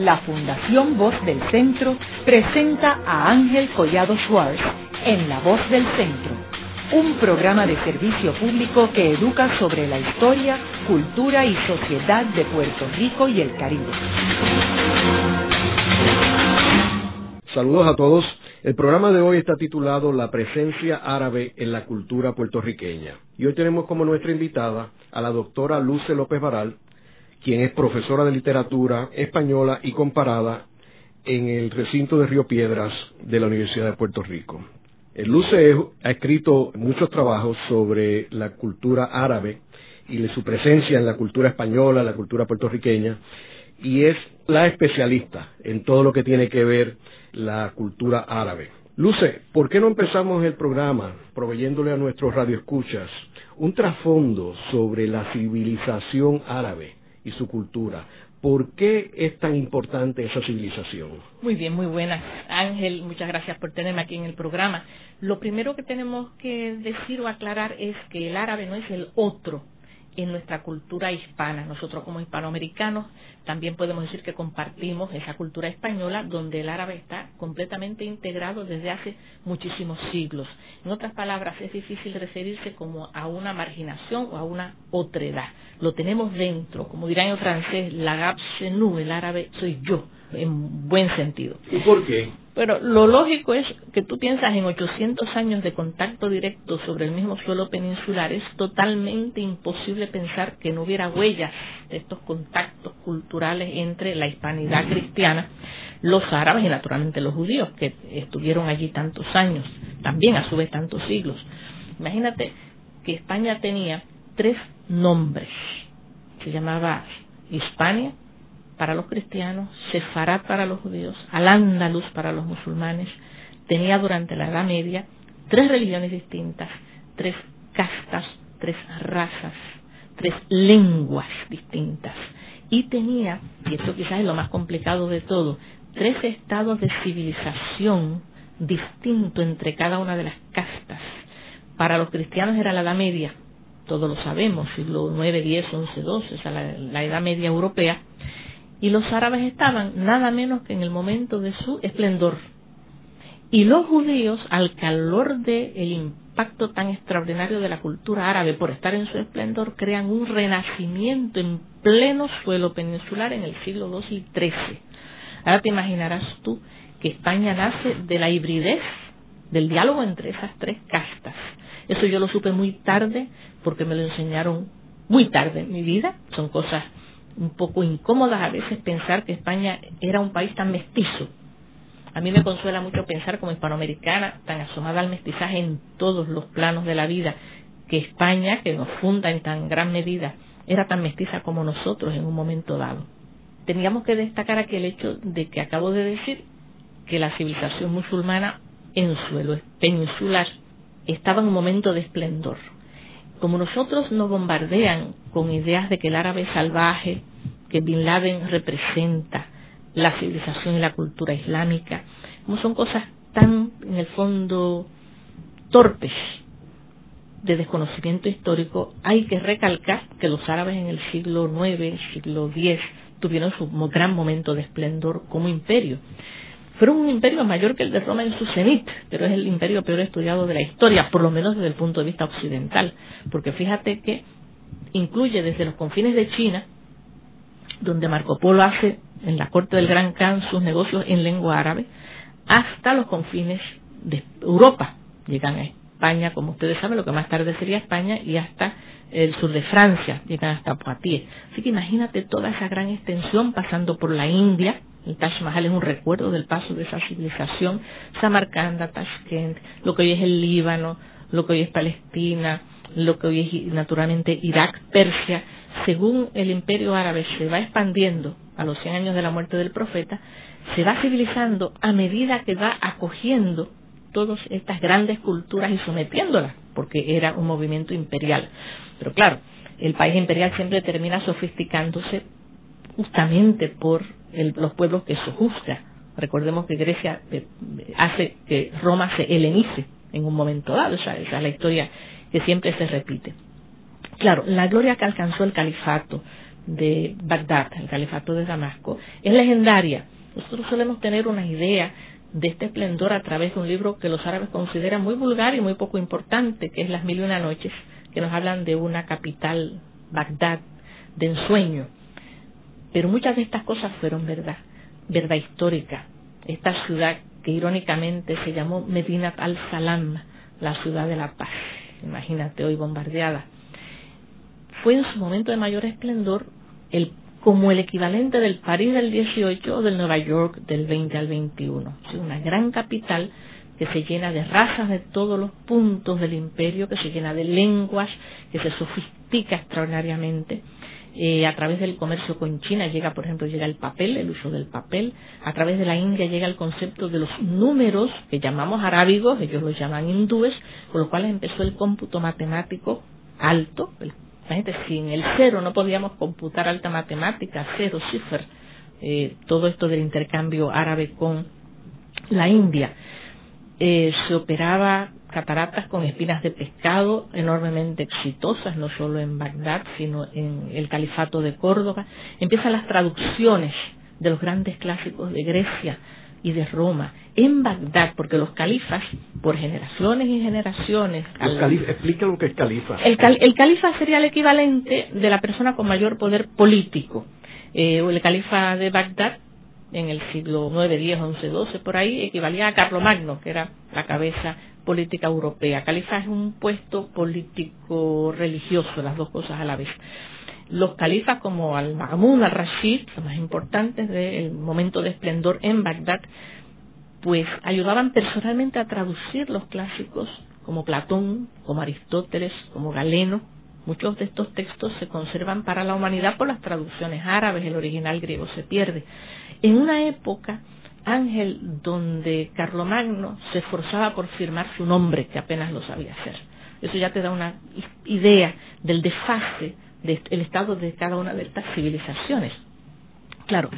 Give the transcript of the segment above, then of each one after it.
la Fundación Voz del Centro presenta a Ángel Collado Schwartz en La Voz del Centro, un programa de servicio público que educa sobre la historia, cultura y sociedad de Puerto Rico y el Caribe. Saludos a todos. El programa de hoy está titulado La presencia árabe en la cultura puertorriqueña. Y hoy tenemos como nuestra invitada a la doctora Luce López Baral, quien es profesora de literatura española y comparada en el recinto de Río Piedras de la Universidad de Puerto Rico. Luce ha escrito muchos trabajos sobre la cultura árabe y su presencia en la cultura española, la cultura puertorriqueña, y es la especialista en todo lo que tiene que ver la cultura árabe. Luce, ¿por qué no empezamos el programa proveyéndole a nuestros radioescuchas un trasfondo sobre la civilización árabe y su cultura? ¿Por qué es tan importante esa civilización? Muy bien, muy buena. Ángel, muchas gracias por tenerme aquí en el programa. Lo primero que tenemos que decir o aclarar es que el árabe no es el otro, en nuestra cultura hispana. Nosotros como hispanoamericanos también podemos decir que compartimos esa cultura española donde el árabe está completamente integrado desde hace muchísimos siglos. En otras palabras, es difícil referirse como a una marginación o a una otredad. Lo tenemos dentro, como dirán en francés, la gap el árabe soy yo, en buen sentido. ¿Y por qué? Pero lo lógico es que tú piensas en 800 años de contacto directo sobre el mismo suelo peninsular, es totalmente imposible pensar que no hubiera huellas de estos contactos culturales entre la hispanidad cristiana, los árabes y naturalmente los judíos, que estuvieron allí tantos años, también a su vez tantos siglos. Imagínate que España tenía tres nombres. Se llamaba Hispania, para los cristianos, Sefarat para los judíos, Al-Ándalus para los musulmanes, tenía durante la Edad Media tres religiones distintas, tres castas, tres razas, tres lenguas distintas. Y tenía, y esto quizás es lo más complicado de todo, tres estados de civilización distinto entre cada una de las castas. Para los cristianos era la Edad Media, todos lo sabemos, siglo IX, X, XI, XII, la, la Edad Media europea, y los árabes estaban nada menos que en el momento de su esplendor. Y los judíos, al calor del el impacto tan extraordinario de la cultura árabe por estar en su esplendor, crean un renacimiento en pleno suelo peninsular en el siglo II y XIII. Ahora te imaginarás tú que España nace de la hibridez, del diálogo entre esas tres castas. Eso yo lo supe muy tarde porque me lo enseñaron muy tarde en mi vida. Son cosas un poco incómodas a veces pensar que España era un país tan mestizo. A mí me consuela mucho pensar como hispanoamericana, tan asomada al mestizaje en todos los planos de la vida, que España, que nos funda en tan gran medida, era tan mestiza como nosotros en un momento dado. Teníamos que destacar aquí el hecho de que acabo de decir que la civilización musulmana en suelo peninsular estaba en un momento de esplendor como nosotros nos bombardean con ideas de que el árabe salvaje, que Bin Laden representa la civilización y la cultura islámica, como son cosas tan, en el fondo, torpes de desconocimiento histórico, hay que recalcar que los árabes en el siglo IX, siglo X, tuvieron su gran momento de esplendor como imperio fueron un imperio mayor que el de Roma en su cenit, pero es el imperio peor estudiado de la historia, por lo menos desde el punto de vista occidental, porque fíjate que incluye desde los confines de China, donde Marco Polo hace en la corte del Gran Khan sus negocios en lengua árabe, hasta los confines de Europa. Llegan a España, como ustedes saben, lo que más tarde sería España, y hasta el sur de Francia, llegan hasta Poitiers. Así que imagínate toda esa gran extensión pasando por la India, el Taj Mahal es un recuerdo del paso de esa civilización. Samarcanda, Tashkent, lo que hoy es el Líbano, lo que hoy es Palestina, lo que hoy es naturalmente Irak, Persia. Según el imperio árabe se va expandiendo a los 100 años de la muerte del profeta, se va civilizando a medida que va acogiendo todas estas grandes culturas y sometiéndolas, porque era un movimiento imperial. Pero claro, el país imperial siempre termina sofisticándose justamente por los pueblos que se juzga. Recordemos que Grecia eh, hace que Roma se helenice en un momento dado, esa, esa es la historia que siempre se repite. Claro, la gloria que alcanzó el califato de Bagdad, el califato de Damasco, es legendaria. Nosotros solemos tener una idea de este esplendor a través de un libro que los árabes consideran muy vulgar y muy poco importante, que es Las Mil y Una Noches, que nos hablan de una capital, Bagdad, de ensueño. Pero muchas de estas cosas fueron verdad, verdad histórica. Esta ciudad que irónicamente se llamó Medina al-Salam, la ciudad de la paz, imagínate hoy bombardeada, fue en su momento de mayor esplendor el como el equivalente del París del 18 o del Nueva York del 20 al 21. Es una gran capital que se llena de razas de todos los puntos del imperio, que se llena de lenguas, que se sofistica extraordinariamente. Eh, a través del comercio con China llega, por ejemplo, llega el papel, el uso del papel. A través de la India llega el concepto de los números, que llamamos arábigos, ellos los llaman hindúes, con los cuales empezó el cómputo matemático alto, el Imagínate, si en el cero no podíamos computar alta matemática, cero, cifra, eh, todo esto del intercambio árabe con la India. Eh, se operaba cataratas con espinas de pescado enormemente exitosas, no solo en Bagdad, sino en el califato de Córdoba. Empiezan las traducciones de los grandes clásicos de Grecia y de Roma en Bagdad, porque los califas, por generaciones y generaciones... explica lo que es califa. El, califa sería el equivalente de la persona con mayor poder político. Eh, el califa de Bagdad, en el siglo IX, X, XI, XII, por ahí, equivalía a Carlomagno, que era la cabeza política europea. Califa es un puesto político religioso, las dos cosas a la vez. Los califas como Al-Ma'mun, Al-Rashid, los más importantes del momento de esplendor en Bagdad, pues ayudaban personalmente a traducir los clásicos como Platón, como Aristóteles, como Galeno. Muchos de estos textos se conservan para la humanidad por las traducciones árabes, el original griego se pierde. En una época, Ángel, donde Carlomagno se esforzaba por firmar su nombre, que apenas lo sabía hacer. Eso ya te da una idea del desfase del estado de cada una de estas civilizaciones. Claro,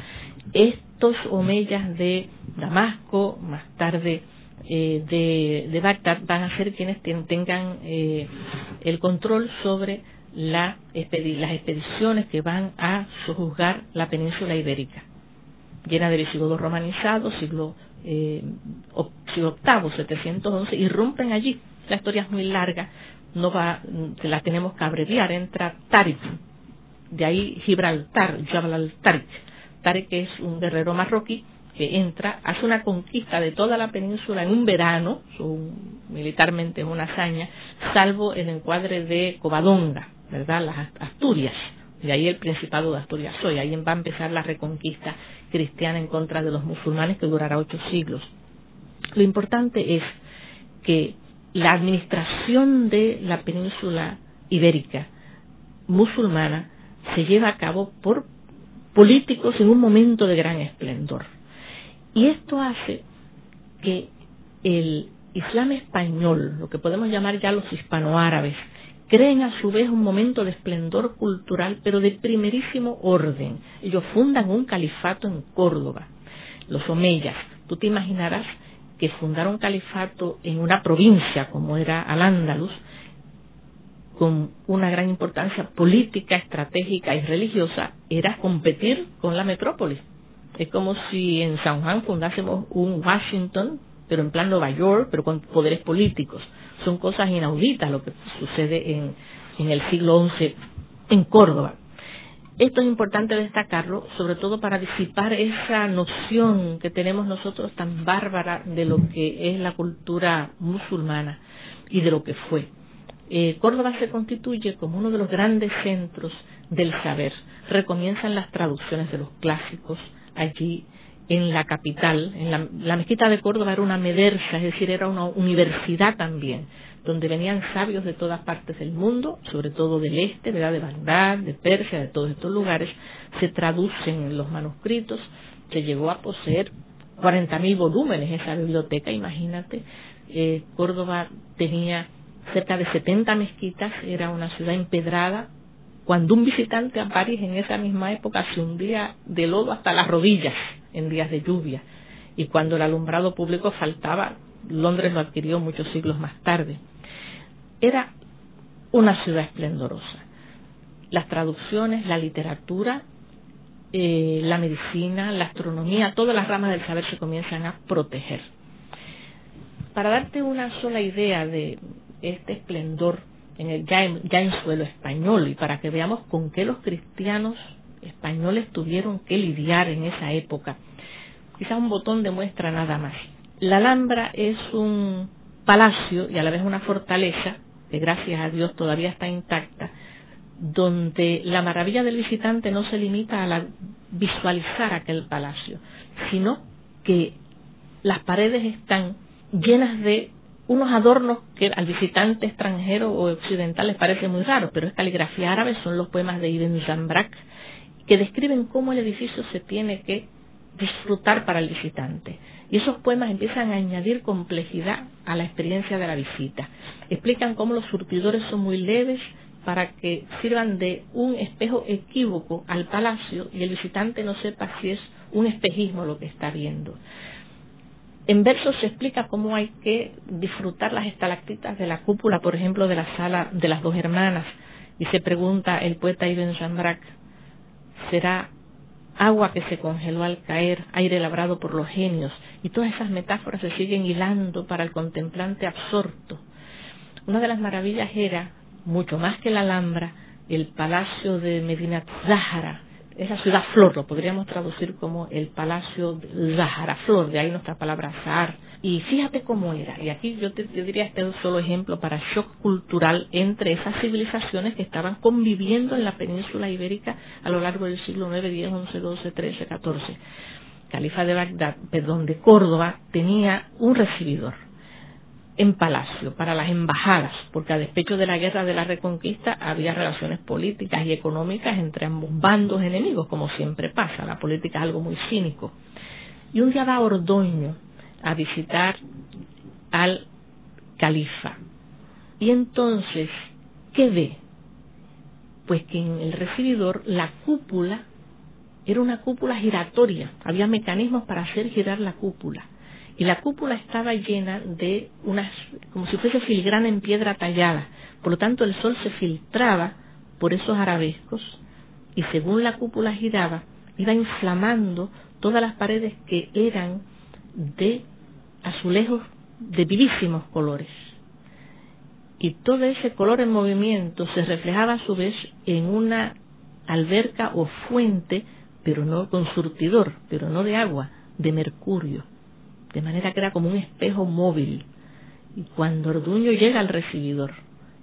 estos omeyas de Damasco, más tarde eh, de, de, Bagdad, van a ser quienes tengan eh, el control sobre la, las expediciones que van a sojuzgar la península ibérica, llena de visigodos romanizados, siglo, eh, siglo VIII, 711, irrumpen allí. La historia es muy larga, no va, la tenemos que abreviar, entra Tarik, de ahí Gibraltar, Jabal al-Tarik, Tarek es un guerrero marroquí que entra, hace una conquista de toda la península en un verano, militarmente es una hazaña, salvo el encuadre de Covadonga, ¿verdad? Las Asturias, de ahí el Principado de Asturias hoy, ahí va a empezar la reconquista cristiana en contra de los musulmanes que durará ocho siglos. Lo importante es que la administración de la península ibérica musulmana se lleva a cabo por políticos en un momento de gran esplendor. Y esto hace que el Islam español, lo que podemos llamar ya los hispanoárabes, creen a su vez un momento de esplendor cultural, pero de primerísimo orden. Ellos fundan un califato en Córdoba, los omeyas. Tú te imaginarás que fundar un califato en una provincia como era Al-Ándalus, con una gran importancia política, estratégica y religiosa, era competir con la metrópolis. Es como si en San Juan fundásemos un Washington, pero en plan Nueva York, pero con poderes políticos. Son cosas inauditas lo que sucede en, en el siglo XI en Córdoba. Esto es importante destacarlo, sobre todo para disipar esa noción que tenemos nosotros tan bárbara de lo que es la cultura musulmana y de lo que fue. Eh, Córdoba se constituye como uno de los grandes centros del saber. Recomienzan las traducciones de los clásicos allí en la capital. En la, mezquita de Córdoba era una medersa, es decir, era una universidad también, donde venían sabios de todas partes del mundo, sobre todo del este, de Bagdad, de Persia, de todos estos lugares. Se traducen los manuscritos. Se llegó a poseer 40.000 volúmenes esa biblioteca, imagínate. Eh, Córdoba tenía cerca de 70 mezquitas, era una ciudad empedrada. Cuando un visitante a París en esa misma época se hundía de lodo hasta las rodillas en días de lluvia, y cuando el alumbrado público faltaba, Londres lo adquirió muchos siglos más tarde. Era una ciudad esplendorosa. las traducciones, la literatura, eh, la medicina, la astronomía, todas las ramas del saber se comienzan a proteger. Para darte una sola idea de este esplendor en el, ya, en, suelo español y para que veamos con qué los cristianos españoles tuvieron que lidiar en esa época, quizás un botón de muestra nada más. La Alhambra es un palacio y a la vez una fortaleza, que gracias a Dios todavía está intacta, donde la maravilla del visitante no se limita a visualizar aquel palacio, sino que las paredes están llenas de unos adornos que al visitante extranjero o occidental les parece muy raro, pero es caligrafía árabe, son los poemas de Ibn Zambrak, que describen cómo el edificio se tiene que disfrutar para el visitante. Y esos poemas empiezan a añadir complejidad a la experiencia de la visita. Explican cómo los surtidores son muy leves para que sirvan de un espejo equívoco al palacio y el visitante no sepa si es un espejismo lo que está viendo. En versos se explica cómo hay que disfrutar las estalactitas de la cúpula, por ejemplo, de la sala de las dos hermanas. Y se pregunta el poeta Ibn Jambrak, ¿será agua que se congeló al caer, aire labrado por los genios? Y todas esas metáforas se siguen hilando para el contemplante absorto. Una de las maravillas era, mucho más que la Alhambra, el palacio de Medina Zahara, esa ciudad flor, lo podríamos traducir como el palacio Zahara, flor, de ahí nuestra palabra Zahar. Y fíjate cómo era, y aquí yo te diría este es un solo ejemplo para shock cultural entre esas civilizaciones que estaban conviviendo en la península ibérica a lo largo del siglo IX, X, XI, XII, XIII, XIV. Califa de Bagdad, perdón, de Córdoba, tenía un recibidor en palacio para las embajadas, porque a despecho de la guerra de la reconquista había relaciones políticas y económicas entre ambos bandos enemigos, como siempre pasa, la política es algo muy cínico. Y un día va Ordoño a visitar al califa. Y entonces, ¿qué ve? Pues que en el recibidor la cúpula era una cúpula giratoria, había mecanismos para hacer girar la cúpula y la cúpula estaba llena de unas, como si fuese filigrana en piedra tallada. Por lo tanto, el sol se filtraba por esos arabescos y según la cúpula giraba, iba inflamando todas las paredes que eran de azulejos de vivísimos colores. Y todo ese color en movimiento se reflejaba a su vez en una alberca o fuente, pero no con surtidor, pero no de agua, de mercurio de manera que era como un espejo móvil. Y cuando Orduño llega al recibidor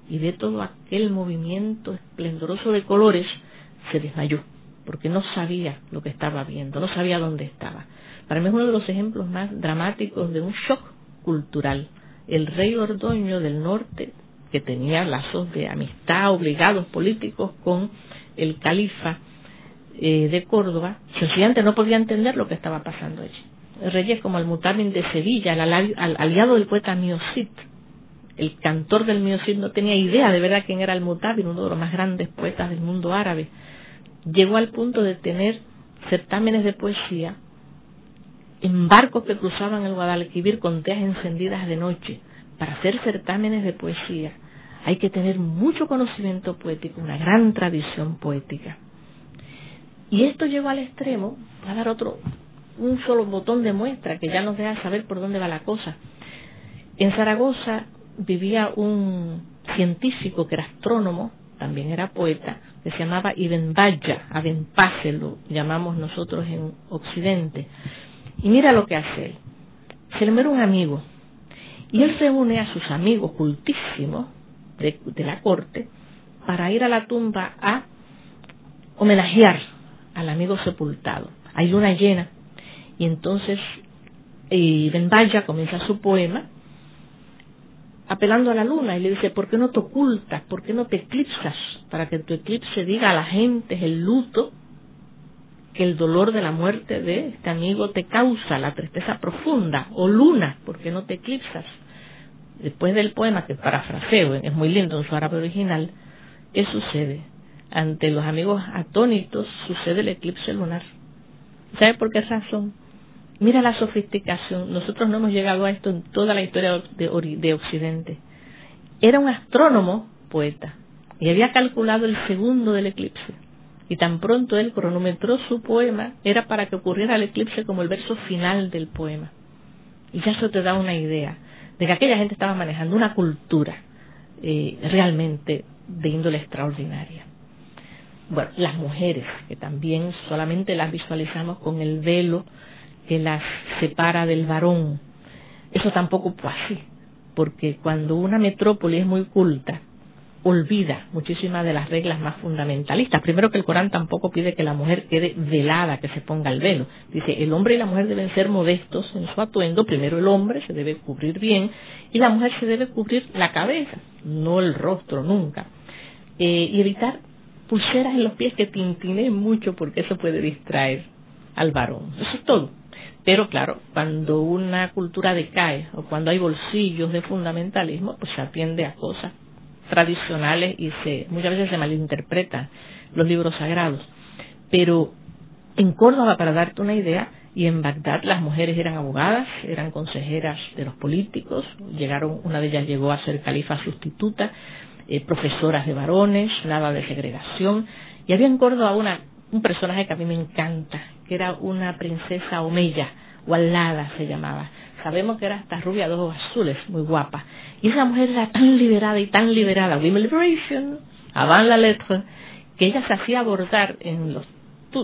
y ve todo aquel movimiento esplendoroso de colores, se desmayó, porque no sabía lo que estaba viendo, no sabía dónde estaba. Para mí es uno de los ejemplos más dramáticos de un shock cultural. El rey Ordoño del norte, que tenía lazos de amistad obligados políticos con el califa eh, de Córdoba, sencillamente no podía entender lo que estaba pasando allí reyes como el Mutabin de Sevilla, el aliado del poeta Miocid. El cantor del Miocid no tenía idea de verdad quién era el Mutabin, uno de los más grandes poetas del mundo árabe. Llegó al punto de tener certámenes de poesía en barcos que cruzaban el Guadalquivir con teas encendidas de noche. Para hacer certámenes de poesía hay que tener mucho conocimiento poético, una gran tradición poética. Y esto llegó al extremo, voy a dar otro, un solo botón de muestra que ya nos deja saber por dónde va la cosa. En Zaragoza vivía un científico que era astrónomo, también era poeta, que se llamaba Ibn Baya, Abenpase lo llamamos nosotros en Occidente. Y mira lo que hace él. Se le muere un amigo y él se une a sus amigos cultísimos de, de la corte para ir a la tumba a homenajear al amigo sepultado. Hay luna llena y entonces eh, Ben comienza su poema apelando a la luna y le dice, ¿por qué no te ocultas? ¿Por qué no te eclipsas? Para que tu eclipse diga a la gente el luto que el dolor de la muerte de este amigo te causa, la tristeza profunda, o luna, ¿por qué no te eclipsas? Después del poema, que parafraseo, es muy lindo en su árabe original, ¿qué sucede? Ante los amigos atónitos sucede el eclipse lunar. ¿Sabe por qué razón? Mira la sofisticación. Nosotros no hemos llegado a esto en toda la historia de, Occidente. Era un astrónomo poeta, y había calculado el segundo del eclipse. Y tan pronto él cronometró su poema, era para que ocurriera el eclipse como el verso final del poema. Y ya eso te da una idea de que aquella gente estaba manejando una cultura eh, realmente de índole extraordinaria. Bueno, las mujeres, que también solamente las visualizamos con el velo que las separa del varón. Eso tampoco fue así, porque cuando una metrópoli es muy culta, olvida muchísimas de las reglas más fundamentalistas. Primero que el Corán tampoco pide que la mujer quede velada, que se ponga el velo. Dice, el hombre y la mujer deben ser modestos en su atuendo. Primero el hombre se debe cubrir bien y la mujer se debe cubrir la cabeza, no el rostro nunca. Eh, y evitar pulseras en los pies que tintineen mucho porque eso puede distraer al varón. Eso es todo. Pero claro, cuando una cultura decae o cuando hay bolsillos de fundamentalismo, pues se atiende a cosas tradicionales y se, muchas veces se malinterpretan los libros sagrados. Pero en Córdoba, para darte una idea, y en Bagdad las mujeres eran abogadas, eran consejeras de los políticos, llegaron, una de ellas llegó a ser califa sustituta, eh, profesoras de varones, nada de segregación, y había en Córdoba una, un personaje que a mí me encanta, que era una princesa omeya, o alada se llamaba. Sabemos que era hasta rubia de ojos azules, muy guapa. Y esa mujer era tan liberada y tan liberada, Women Liberation, avant la lettre, que ella se hacía bordar en los,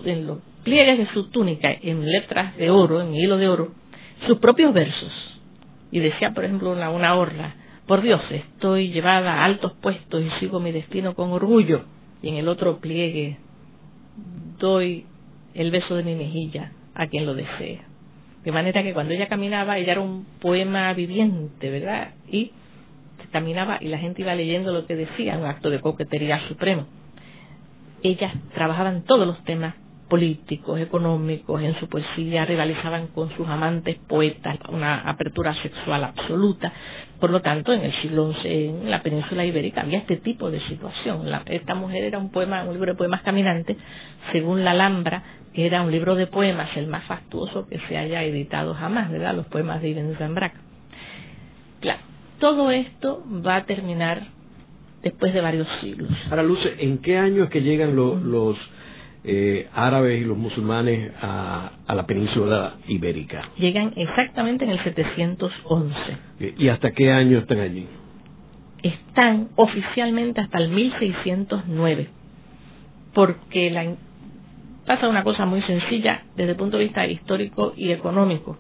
en los pliegues de su túnica, en letras de oro, en hilo de oro, sus propios versos. Y decía, por ejemplo, una, una orla, por Dios, estoy llevada a altos puestos y sigo mi destino con orgullo. Y en el otro pliegue, doy el beso de mi mejilla a quien lo desea. De manera que cuando ella caminaba, ella era un poema viviente, ¿verdad? Y caminaba y la gente iba leyendo lo que decía, un acto de coquetería supremo. Ellas trabajaban todos los temas políticos, económicos, en su poesía, rivalizaban con sus amantes poetas, una apertura sexual absoluta. Por lo tanto, en el siglo XI, en la península ibérica, había este tipo de situación. esta mujer era un poema, un libro de poemas caminantes, según la Alhambra, era un libro de poemas, el más fastuoso que se haya editado jamás, ¿verdad? Los poemas de Ibn Zambrak. Claro, todo esto va a terminar después de varios siglos. Ahora, Luce, ¿en qué año es que llegan los eh, árabes y los musulmanes a, la península ibérica? Llegan exactamente en el 711. ¿Y hasta qué año están allí? Están oficialmente hasta el 1609, porque la, pasa una cosa muy sencilla desde el punto de vista histórico y económico.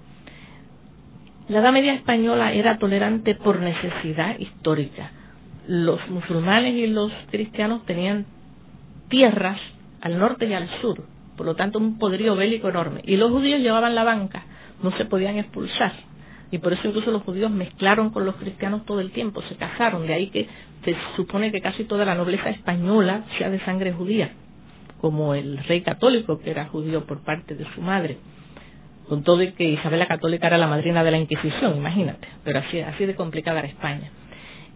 La Edad Media española era tolerante por necesidad histórica. Los musulmanes y los cristianos tenían tierras al norte y al sur, por lo tanto un poderío bélico enorme. Y los judíos llevaban la banca, no se podían expulsar. Y por eso incluso los judíos mezclaron con los cristianos todo el tiempo, se casaron, de ahí que se supone que casi toda la nobleza española sea de sangre judía como el rey católico, que era judío por parte de su madre. Con todo y que Isabel la Católica era la madrina de la Inquisición, imagínate, pero así, así de complicada era España.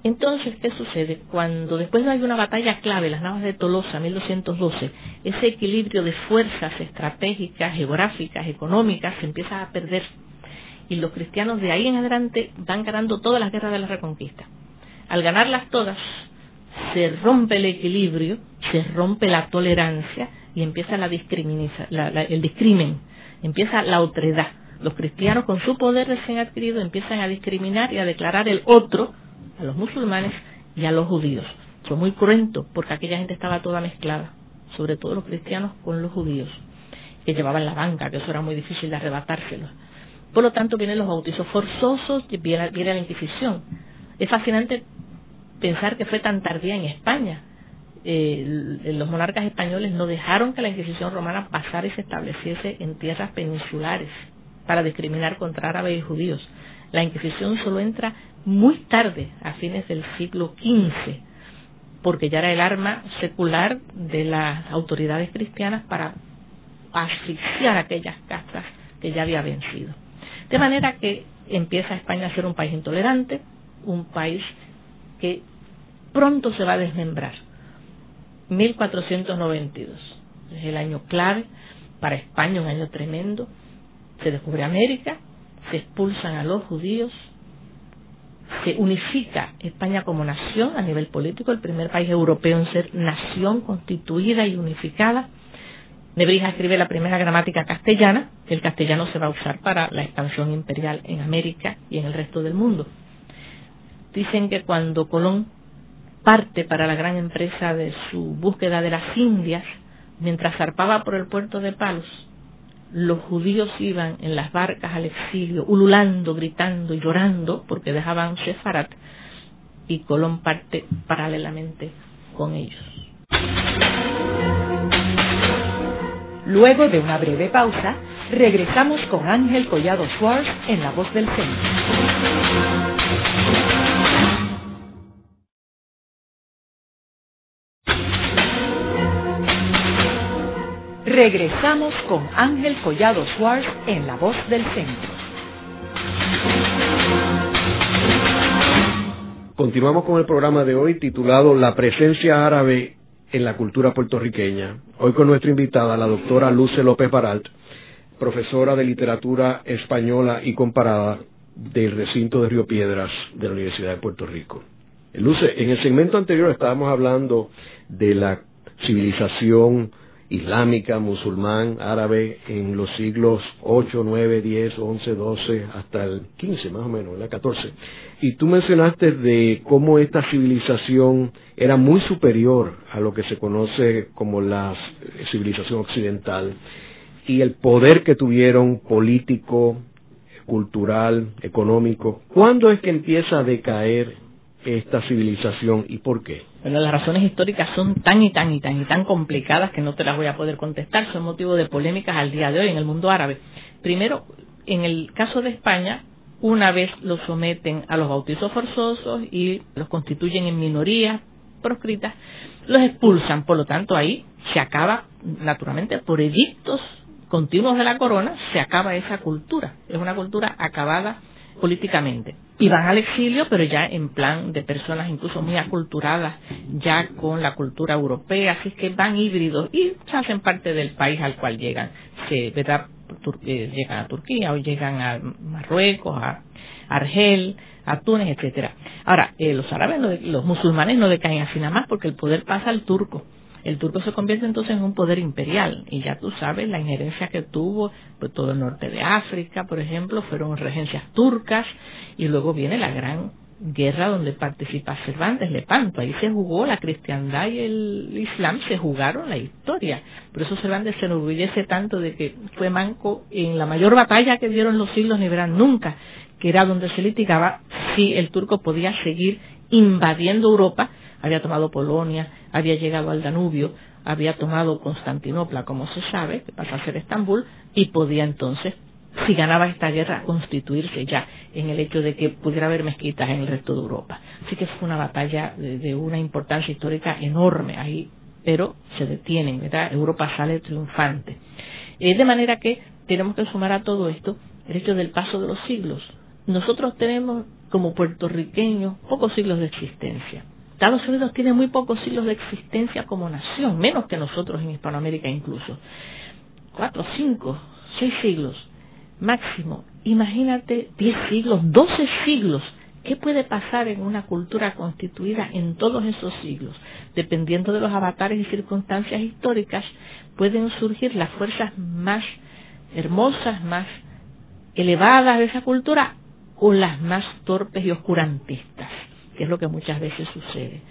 Entonces, ¿qué sucede? Cuando después hay una batalla clave, las Navas de Tolosa, 1212, ese equilibrio de fuerzas estratégicas, geográficas, económicas, se empieza a perder. Y los cristianos de ahí en adelante van ganando todas las guerras de la Reconquista. Al ganarlas todas, se rompe el equilibrio, se rompe la tolerancia y empieza la, el discrimen, empieza la otredad. Los cristianos con su poder recién adquirido empiezan a discriminar y a declarar el otro a los musulmanes y a los judíos. Fue muy cruento porque aquella gente estaba toda mezclada, sobre todo los cristianos con los judíos, que llevaban la banca, que eso era muy difícil de arrebatárselo. Por lo tanto, vienen los bautizos forzosos, viene, viene la Inquisición. Es fascinante pensar que fue tan tardía en España. Eh, los monarcas españoles no dejaron que la Inquisición romana pasara y se estableciese en tierras peninsulares para discriminar contra árabes y judíos. La Inquisición solo entra muy tarde, a fines del siglo XV, porque ya era el arma secular de las autoridades cristianas para asfixiar aquellas castas que ya había vencido. De manera que empieza España a ser un país intolerante, un país que pronto se va a desmembrar. 1492 es el año clave para España, un año tremendo. Se descubre América, se expulsan a los judíos, se unifica España como nación a nivel político, el primer país europeo en ser nación constituida y unificada. Nebrija escribe la primera gramática castellana, el castellano se va a usar para la expansión imperial en América y en el resto del mundo. Dicen que cuando Colón parte para la gran empresa de su búsqueda de las Indias, mientras zarpaba por el puerto de Palos, los judíos iban en las barcas al exilio, ululando, gritando y llorando porque dejaban Sefarat y Colón parte paralelamente con ellos. Luego de una breve pausa, regresamos con Ángel Collado Schwartz en La Voz del Centro. Regresamos con Ángel Collado Schwartz en La Voz del Centro. Continuamos con el programa de hoy titulado La presencia árabe en la cultura puertorriqueña. Hoy con nuestra invitada, la doctora Luce López Baralt, profesora de literatura española y comparada del recinto de Río Piedras de la Universidad de Puerto Rico. Luce, en el segmento anterior estábamos hablando de la civilización islámica, musulmán, árabe en los siglos 8, 9, 10, 11, 12, hasta el 15 más o menos, la 14. Y tú mencionaste de cómo esta civilización era muy superior a lo que se conoce como la civilización occidental y el poder que tuvieron político, cultural, económico. ¿Cuándo es que empieza a decaer esta civilización y por qué? Bueno, las razones históricas son tan y tan y tan y tan complicadas que no te las voy a poder contestar, son motivo de polémicas al día de hoy en el mundo árabe. Primero, en el caso de España, una vez los someten a los bautizos forzosos y los constituyen en minorías proscritas, los expulsan, por lo tanto ahí se acaba, naturalmente, por edictos continuos de la corona, se acaba esa cultura, es una cultura acabada políticamente. Y van al exilio, pero ya en plan de personas incluso muy aculturadas, ya con la cultura europea, así que van híbridos y se hacen parte del país al cual llegan. Se, ¿verdad? Eh, llegan a Turquía o llegan a Marruecos, a Argel, a Túnez, etcétera. Ahora, eh, los árabes, los musulmanes no decaen así nada más porque el poder pasa al turco el turco se convierte entonces en un poder imperial y ya tú sabes la injerencia que tuvo pues, todo el norte de África, por ejemplo, fueron regencias turcas y luego viene la gran guerra donde participa Cervantes, Lepanto, ahí se jugó la cristiandad y el islam, se jugaron la historia. Por eso Cervantes se enorgullece tanto de que fue manco en la mayor batalla que dieron los siglos ni verán nunca, que era donde se litigaba si el turco podía seguir invadiendo Europa había tomado Polonia, había llegado al Danubio, había tomado Constantinopla, como se sabe, que pasa a ser Estambul, y podía entonces, si ganaba esta guerra, constituirse ya en el hecho de que pudiera haber mezquitas en el resto de Europa. Así que fue una batalla de, una importancia histórica enorme ahí, pero se detienen, ¿verdad? Europa sale triunfante. Eh, de manera que tenemos que sumar a todo esto el hecho del paso de los siglos. Nosotros tenemos como puertorriqueños pocos siglos de existencia. Estados Unidos tiene muy pocos siglos de existencia como nación, menos que nosotros en Hispanoamérica incluso. Cuatro, cinco, seis siglos máximo. Imagínate diez siglos, doce siglos. ¿Qué puede pasar en una cultura constituida en todos esos siglos? Dependiendo de los avatares y circunstancias históricas, pueden surgir las fuerzas más hermosas, más elevadas de esa cultura o las más torpes y oscurantistas que es lo que muchas veces sucede.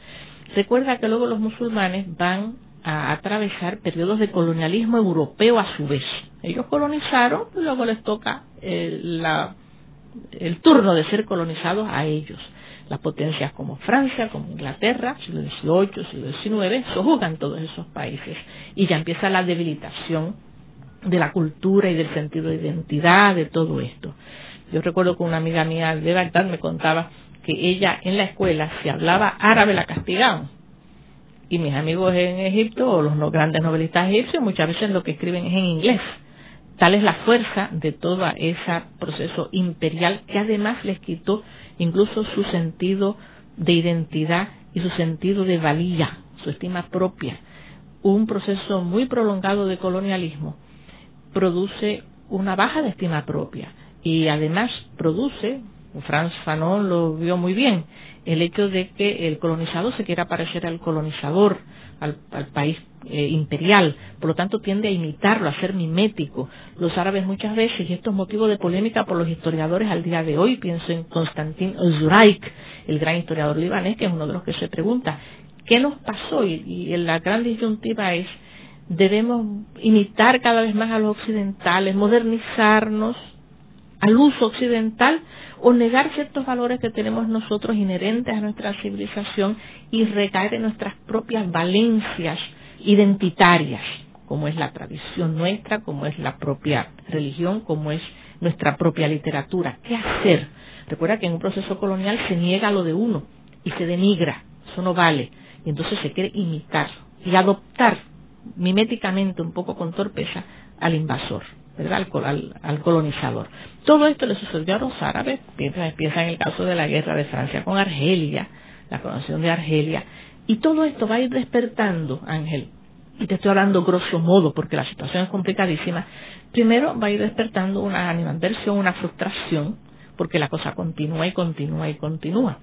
Recuerda que luego los musulmanes van a atravesar periodos de colonialismo europeo a su vez. Ellos colonizaron, y luego les toca el, el turno de ser colonizados a ellos. Las potencias como Francia, como Inglaterra, siglo XVIII, siglo XIX, sojugan todos esos países y ya empieza la debilitación de la cultura y del sentido de identidad de todo esto. Yo recuerdo que una amiga mía de Bagdad me contaba que ella en la escuela, si hablaba árabe, la castigaban. Y mis amigos en Egipto, o los grandes novelistas egipcios, muchas veces lo que escriben es en inglés. Tal es la fuerza de todo ese proceso imperial que además les quitó incluso su sentido de identidad y su sentido de valía, su estima propia. Un proceso muy prolongado de colonialismo produce una baja de estima propia y además produce Franz Fanon lo vio muy bien, el hecho de que el colonizado se quiera parecer al colonizador, al, país eh, imperial, por lo tanto tiende a imitarlo, a ser mimético. Los árabes muchas veces, y esto es motivo de polémica por los historiadores al día de hoy, pienso en Konstantin Zuraik, el gran historiador libanés, que es uno de los que se pregunta, ¿qué nos pasó? Y, y la gran disyuntiva es, debemos imitar cada vez más a los occidentales, modernizarnos al uso occidental o negar ciertos valores que tenemos nosotros inherentes a nuestra civilización y recaer en nuestras propias valencias identitarias, como es la tradición nuestra, como es la propia religión, como es nuestra propia literatura. ¿Qué hacer? Recuerda que en un proceso colonial se niega lo de uno y se denigra, eso no vale. Y entonces se quiere imitar y adoptar miméticamente, un poco con torpeza, al invasor, Al, colonizador. Todo esto le sucedió a los árabes, piensa, piensa en el caso de la guerra de Francia con Argelia, la conexión de Argelia, y todo esto va a ir despertando, Ángel, y te estoy hablando grosso modo porque la situación es complicadísima, primero va a ir despertando una animadversión, una frustración, porque la cosa continúa y continúa y continúa.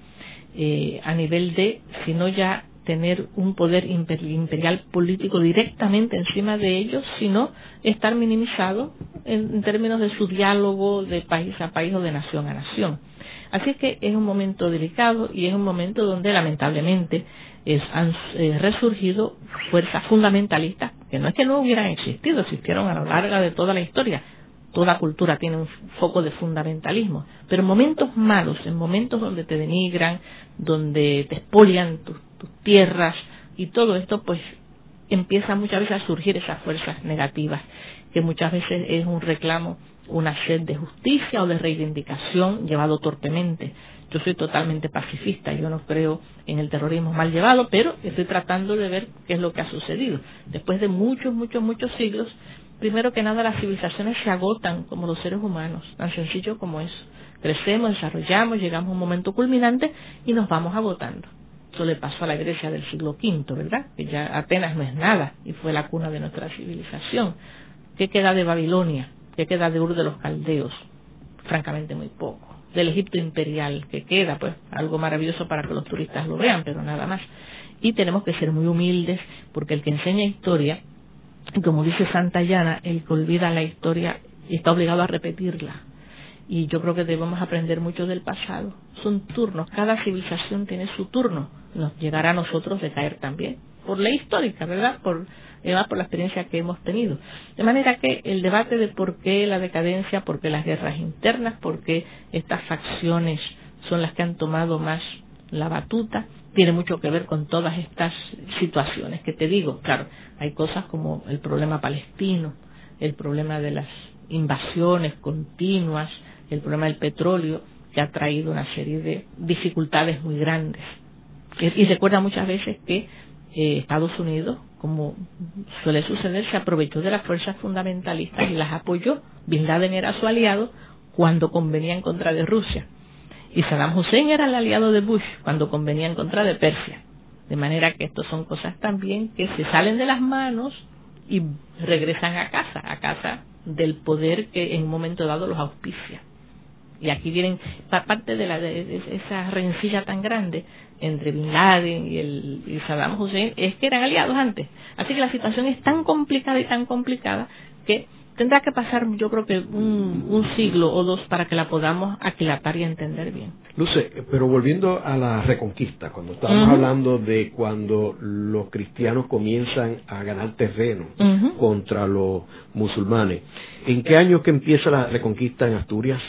Eh, a nivel de, si no ya tener un poder imperial político directamente encima de ellos, sino estar minimizado en, términos de su diálogo de país a país o de nación a nación. Así es que es un momento delicado y es un momento donde lamentablemente han eh, resurgido fuerzas fundamentalistas que no es que no hubieran existido, existieron a lo largo de toda la historia. Toda cultura tiene un foco de fundamentalismo, pero en momentos malos, en momentos donde te denigran, donde te expolian tus tus tierras y todo esto pues empieza muchas veces a surgir esas fuerzas negativas que muchas veces es un reclamo, una sed de justicia o de reivindicación llevado torpemente. Yo soy totalmente pacifista, yo no creo en el terrorismo mal llevado, pero estoy tratando de ver qué es lo que ha sucedido. Después de muchos, muchos, muchos siglos, primero que nada las civilizaciones se agotan como los seres humanos, tan sencillo como eso. Crecemos, desarrollamos, llegamos a un momento culminante y nos vamos agotando. Eso le pasó a la Grecia del siglo V, ¿verdad? Que ya Atenas no es nada y fue la cuna de nuestra civilización. ¿Qué queda de Babilonia? ¿Qué queda de Ur de los Caldeos? Francamente muy poco. Del Egipto imperial, que queda, pues, algo maravilloso para que los turistas lo vean, pero nada más. Y tenemos que ser muy humildes, porque el que enseña historia, como dice Santa Llana, el que olvida la historia está obligado a repetirla y yo creo que debemos aprender mucho del pasado. Son turnos, cada civilización tiene su turno, nos llegará a nosotros de caer también, por ley histórica, ¿verdad? Por, por la experiencia que hemos tenido. De manera que el debate de por qué la decadencia, por qué las guerras internas, por qué estas facciones son las que han tomado más la batuta, tiene mucho que ver con todas estas situaciones que te digo. Claro, hay cosas como el problema palestino, el problema de las invasiones continuas, el problema del petróleo, que ha traído una serie de dificultades muy grandes. Y recuerda muchas veces que eh, Estados Unidos, como suele suceder, se aprovechó de las fuerzas fundamentalistas y las apoyó. Bin Laden era su aliado cuando convenía en contra de Rusia. Y Saddam Hussein era el aliado de Bush cuando convenía en contra de Persia. De manera que estas son cosas también que se salen de las manos y regresan a casa, a casa del poder que en un momento dado los auspicia y aquí vienen parte de, la, de esa rencilla tan grande entre Bin Laden y, el, y Saddam Hussein es que eran aliados antes. Así que la situación es tan complicada y tan complicada que tendrá que pasar yo creo que un, siglo o dos para que la podamos aquilatar y entender bien. Luce, pero volviendo a la reconquista, cuando estábamos hablando de cuando los cristianos comienzan a ganar terreno contra los musulmanes, ¿en qué año que empieza la reconquista en Asturias?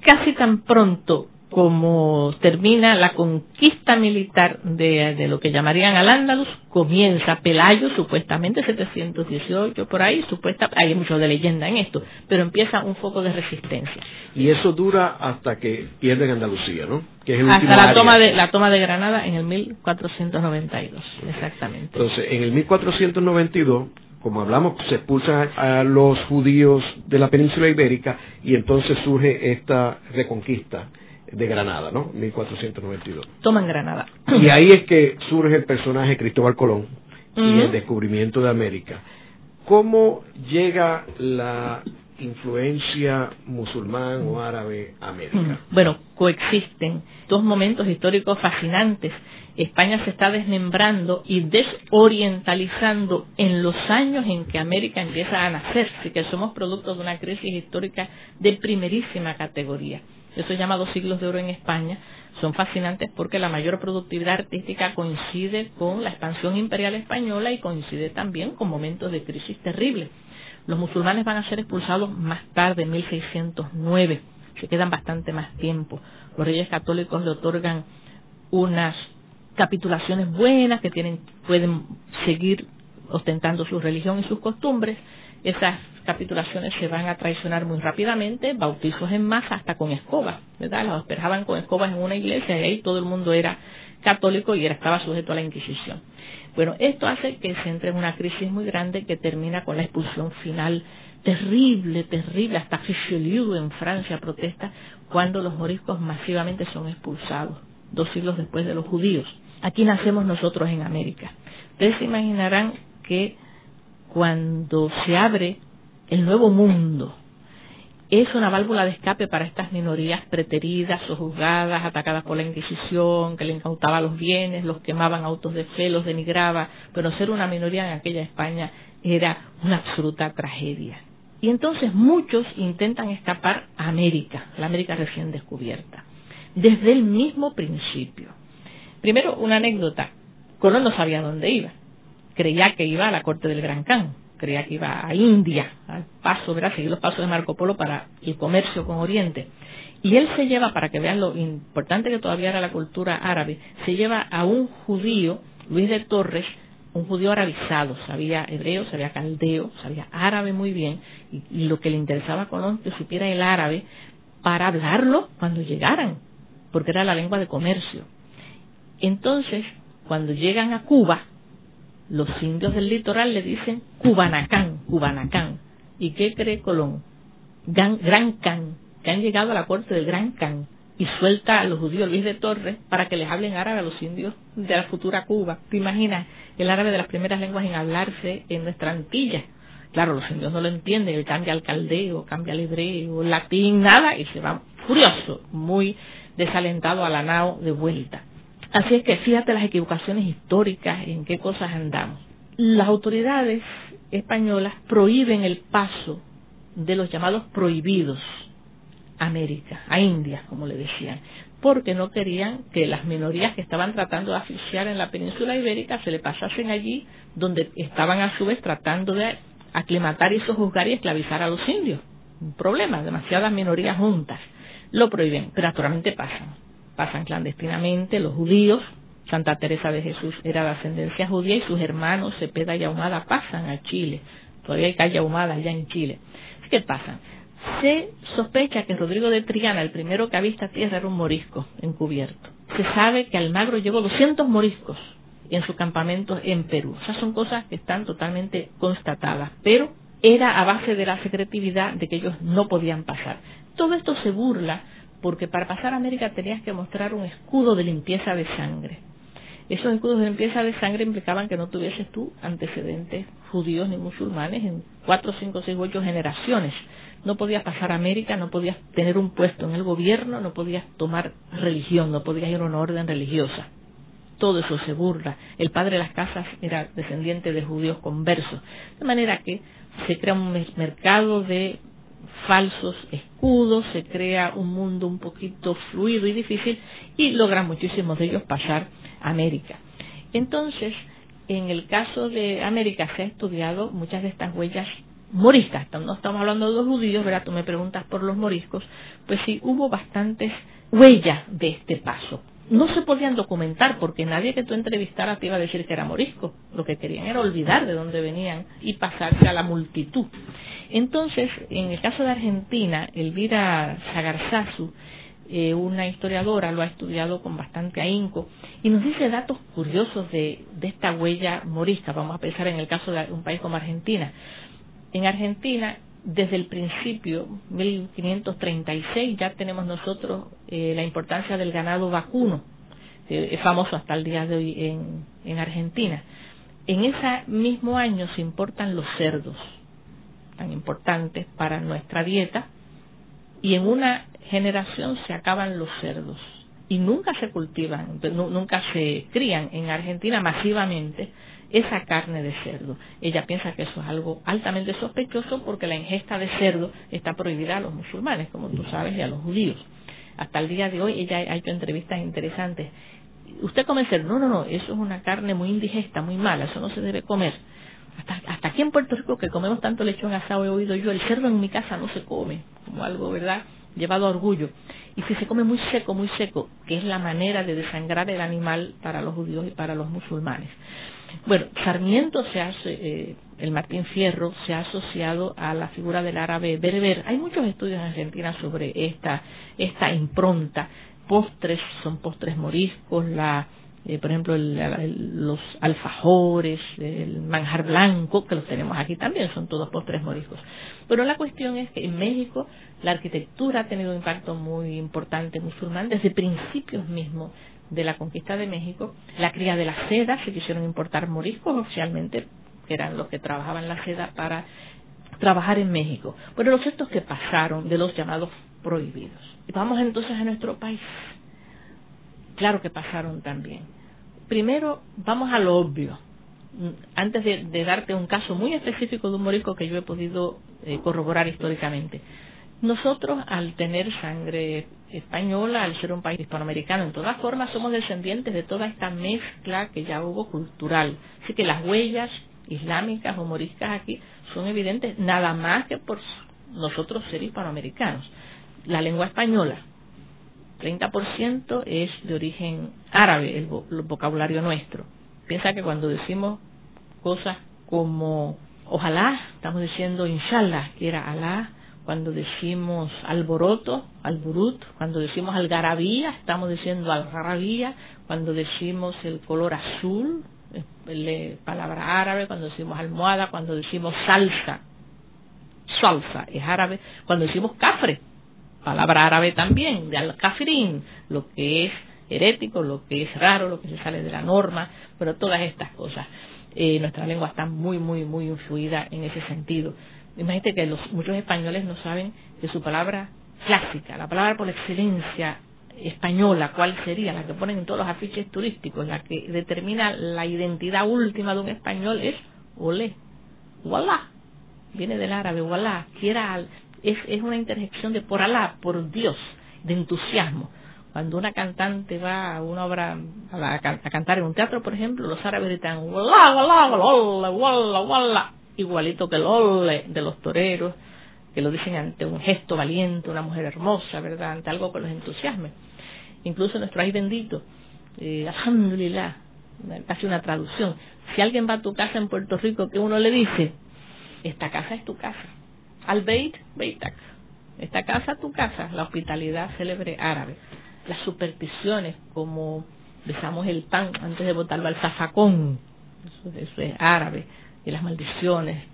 Casi tan pronto como termina la conquista militar de, lo que llamarían al Ándalus, comienza Pelayo, supuestamente 718, por ahí, supuesta, hay mucho de leyenda en esto, pero empieza un foco de resistencia. Y eso dura hasta que pierden Andalucía, ¿no? Que es hasta la toma, de, la toma de Granada en el 1492, exactamente. Entonces, en el 1492 como hablamos, se expulsan a los judíos de la península ibérica y entonces surge esta reconquista de Granada, ¿no? 1492. Toman Granada. Y ahí es que surge el personaje Cristóbal Colón y el descubrimiento de América. ¿Cómo llega la influencia musulmán o árabe América? Bueno, coexisten dos momentos históricos fascinantes. España se está desmembrando y desorientalizando en los años en que América empieza a nacer, así que somos producto de una crisis histórica de primerísima categoría. Esos llamados siglos de oro en España son fascinantes porque la mayor productividad artística coincide con la expansión imperial española y coincide también con momentos de crisis terribles. Los musulmanes van a ser expulsados más tarde, en 1609. Se quedan bastante más tiempo. Los reyes católicos le otorgan unas capitulaciones buenas que tienen, pueden seguir ostentando su religión y sus costumbres. Esas capitulaciones se van a traicionar muy rápidamente, bautizos en masa hasta con escobas, ¿verdad? Los esperaban con escobas en una iglesia y ahí todo el mundo era católico y estaba sujeto a la Inquisición. Bueno, esto hace que se entre en una crisis muy grande que termina con la expulsión final terrible, terrible, hasta Richelieu en Francia protesta cuando los moriscos masivamente son expulsados, dos siglos después de los judíos. Aquí nacemos nosotros en América. Ustedes se imaginarán que cuando se abre el nuevo mundo, es una válvula de escape para estas minorías preteridas, juzgadas, atacadas por la Inquisición, que le incautaba los bienes, los quemaban autos de fe, los denigraba, pero ser una minoría en aquella España era una absoluta tragedia. Y entonces muchos intentan escapar a América, la América recién descubierta, desde el mismo principio. Primero, una anécdota. Colón no sabía dónde iba. Creía que iba a la corte del Gran Khan, creía que iba a India, al paso, ¿verdad? Seguir los pasos de Marco Polo para el comercio con Oriente. Y él se lleva, para que vean lo importante que todavía era la cultura árabe, se lleva a un judío, Luis de Torres, un judío arabizado, sabía hebreo, sabía caldeo, sabía árabe muy bien, y, lo que le interesaba a Colón que supiera el árabe para hablarlo cuando llegaran, porque era la lengua de comercio. Entonces, cuando llegan a Cuba, los indios del litoral le dicen Cubanacán, Cubanacán. ¿Y qué cree Colón? Gran, Can, que han llegado a la corte del Gran Can y suelta a los judíos Luis de Torres para que les hablen árabe a los indios de la futura Cuba. ¿Te imaginas el árabe de las primeras lenguas en hablarse en nuestra Antilla? Claro, los indios no lo entienden, él cambia al caldeo, cambia al hebreo, latín, nada, y se va furioso, muy desalentado a la nao de vuelta. Así es que fíjate las equivocaciones históricas, en qué cosas andamos. Las autoridades españolas prohíben el paso de los llamados prohibidos a América, a India, como le decían, porque no querían que las minorías que estaban tratando de asfixiar en la península ibérica se le pasasen allí, donde estaban a su vez tratando de aclimatar y sojuzgar y esclavizar a los indios. Un problema, demasiadas minorías juntas. Lo prohíben, pero naturalmente pasan pasan clandestinamente los judíos. Santa Teresa de Jesús era de ascendencia judía y sus hermanos Cepeda y Ahumada pasan a Chile. Todavía hay calle Ahumada allá en Chile. ¿Qué pasan? Se sospecha que Rodrigo de Triana, el primero que avista tierra, era un morisco encubierto. Se sabe que Almagro llevó 200 moriscos en su campamento en Perú. Esas son cosas que están totalmente constatadas, pero era a base de la secretividad de que ellos no podían pasar. Todo esto se burla porque para pasar a América tenías que mostrar un escudo de limpieza de sangre. Esos escudos de limpieza de sangre implicaban que no tuvieses tú antecedentes judíos ni musulmanes en cuatro, cinco, seis, ocho generaciones. No podías pasar a América, no podías tener un puesto en el gobierno, no podías tomar religión, no podías ir a una orden religiosa. Todo eso se burla. El padre de las casas era descendiente de judíos conversos. De manera que se crea un mercado de falsos escudos, se crea un mundo un poquito fluido y difícil y logran muchísimos de ellos pasar a América. Entonces, en el caso de América se ha estudiado muchas de estas huellas moriscas, no estamos hablando de los judíos, ¿verdad? Tú me preguntas por los moriscos, pues sí, hubo bastantes huellas de este paso. No se podían documentar porque nadie que tú entrevistaras te iba a decir que era morisco. Lo que querían era olvidar de dónde venían y pasarse a la multitud. Entonces, en el caso de Argentina, Elvira Sagarzazu, eh, una historiadora, lo ha estudiado con bastante ahínco y nos dice datos curiosos de, esta huella morisca. Vamos a pensar en el caso de un país como Argentina. En Argentina, desde el principio, 1536, ya tenemos nosotros eh, la importancia del ganado vacuno, es famoso hasta el día de hoy en Argentina. En ese mismo año se importan los cerdos tan importantes para nuestra dieta, y en una generación se acaban los cerdos y nunca se cultivan, nunca se crían en Argentina masivamente esa carne de cerdo. Ella piensa que eso es algo altamente sospechoso porque la ingesta de cerdo está prohibida a los musulmanes, como tú sabes, y a los judíos. Hasta el día de hoy ella ha hecho entrevistas interesantes. ¿Usted come cerdo? No, no, no, eso es una carne muy indigesta, muy mala, eso no se debe comer. Hasta, hasta aquí en Puerto Rico, que comemos tanto lechón asado, he oído yo, el cerdo en mi casa no se come, como algo, ¿verdad?, llevado a orgullo. Y si se come muy seco, muy seco, que es la manera de desangrar el animal para los judíos y para los musulmanes. Bueno, Sarmiento se hace, eh, el Martín Fierro se ha asociado a la figura del árabe berber. Hay muchos estudios en Argentina sobre esta, esta impronta. Postres, son postres moriscos, la, eh, por ejemplo, los alfajores, el manjar blanco, que los tenemos aquí también, son todos postres moriscos. Pero la cuestión es que en México la arquitectura ha tenido un impacto muy importante musulmán desde principios mismos de la conquista de México. La cría de la seda, se quisieron importar moriscos oficialmente, que eran los que trabajaban la seda para trabajar en México. Pero los estos que pasaron de los llamados prohibidos. Y vamos entonces a nuestro país. Claro que pasaron también. Primero, vamos a lo obvio. Antes de, darte un caso muy específico de un morisco que yo he podido eh, corroborar históricamente. Nosotros, al tener sangre española, al ser un país hispanoamericano, en todas formas somos descendientes de toda esta mezcla que ya hubo cultural. Así que las huellas islámicas o moriscas aquí son evidentes nada más que por nosotros ser hispanoamericanos. La lengua española, 30% es de origen árabe, el, vocabulario nuestro. Piensa que cuando decimos cosas como ojalá, estamos diciendo inshallah, que era Alá, cuando decimos alboroto, alburut, cuando decimos algarabía, estamos diciendo algarabía, cuando decimos el color azul, palabra árabe, cuando decimos almohada, cuando decimos salsa, salsa es árabe, cuando decimos cafre, palabra árabe también, de al-kafirin, lo que es herético, lo que es raro, lo que se sale de la norma, pero todas estas cosas. Eh, nuestra lengua está muy, muy, muy influida en ese sentido. Imagínate que los, muchos españoles no saben que su palabra clásica, la palabra por excelencia española, cuál sería, la que ponen en todos los afiches turísticos, la que determina la identidad última de un español es olé, wallah, viene del árabe, wallah, quiera, es, es una interjección de por Alá, por Dios, de entusiasmo. Cuando una cantante va a una obra, a, a cantar en un teatro, por ejemplo, los árabes gritan, wallah, wallah, wallah, wallah, wallah, igualito que el ole de los toreros, que lo dicen ante un gesto valiente, una mujer hermosa, ¿verdad? Ante algo que los entusiasme. Incluso nuestro ay bendito, eh, alhamdulillah, casi una traducción. Si alguien va a tu casa en Puerto Rico, que uno le dice, esta casa es tu casa. Al Beit, Beitak. Esta casa, tu casa. La hospitalidad célebre árabe. Las supersticiones, como besamos el pan antes de botarlo al zafacón. eso es árabe y las maldiciones,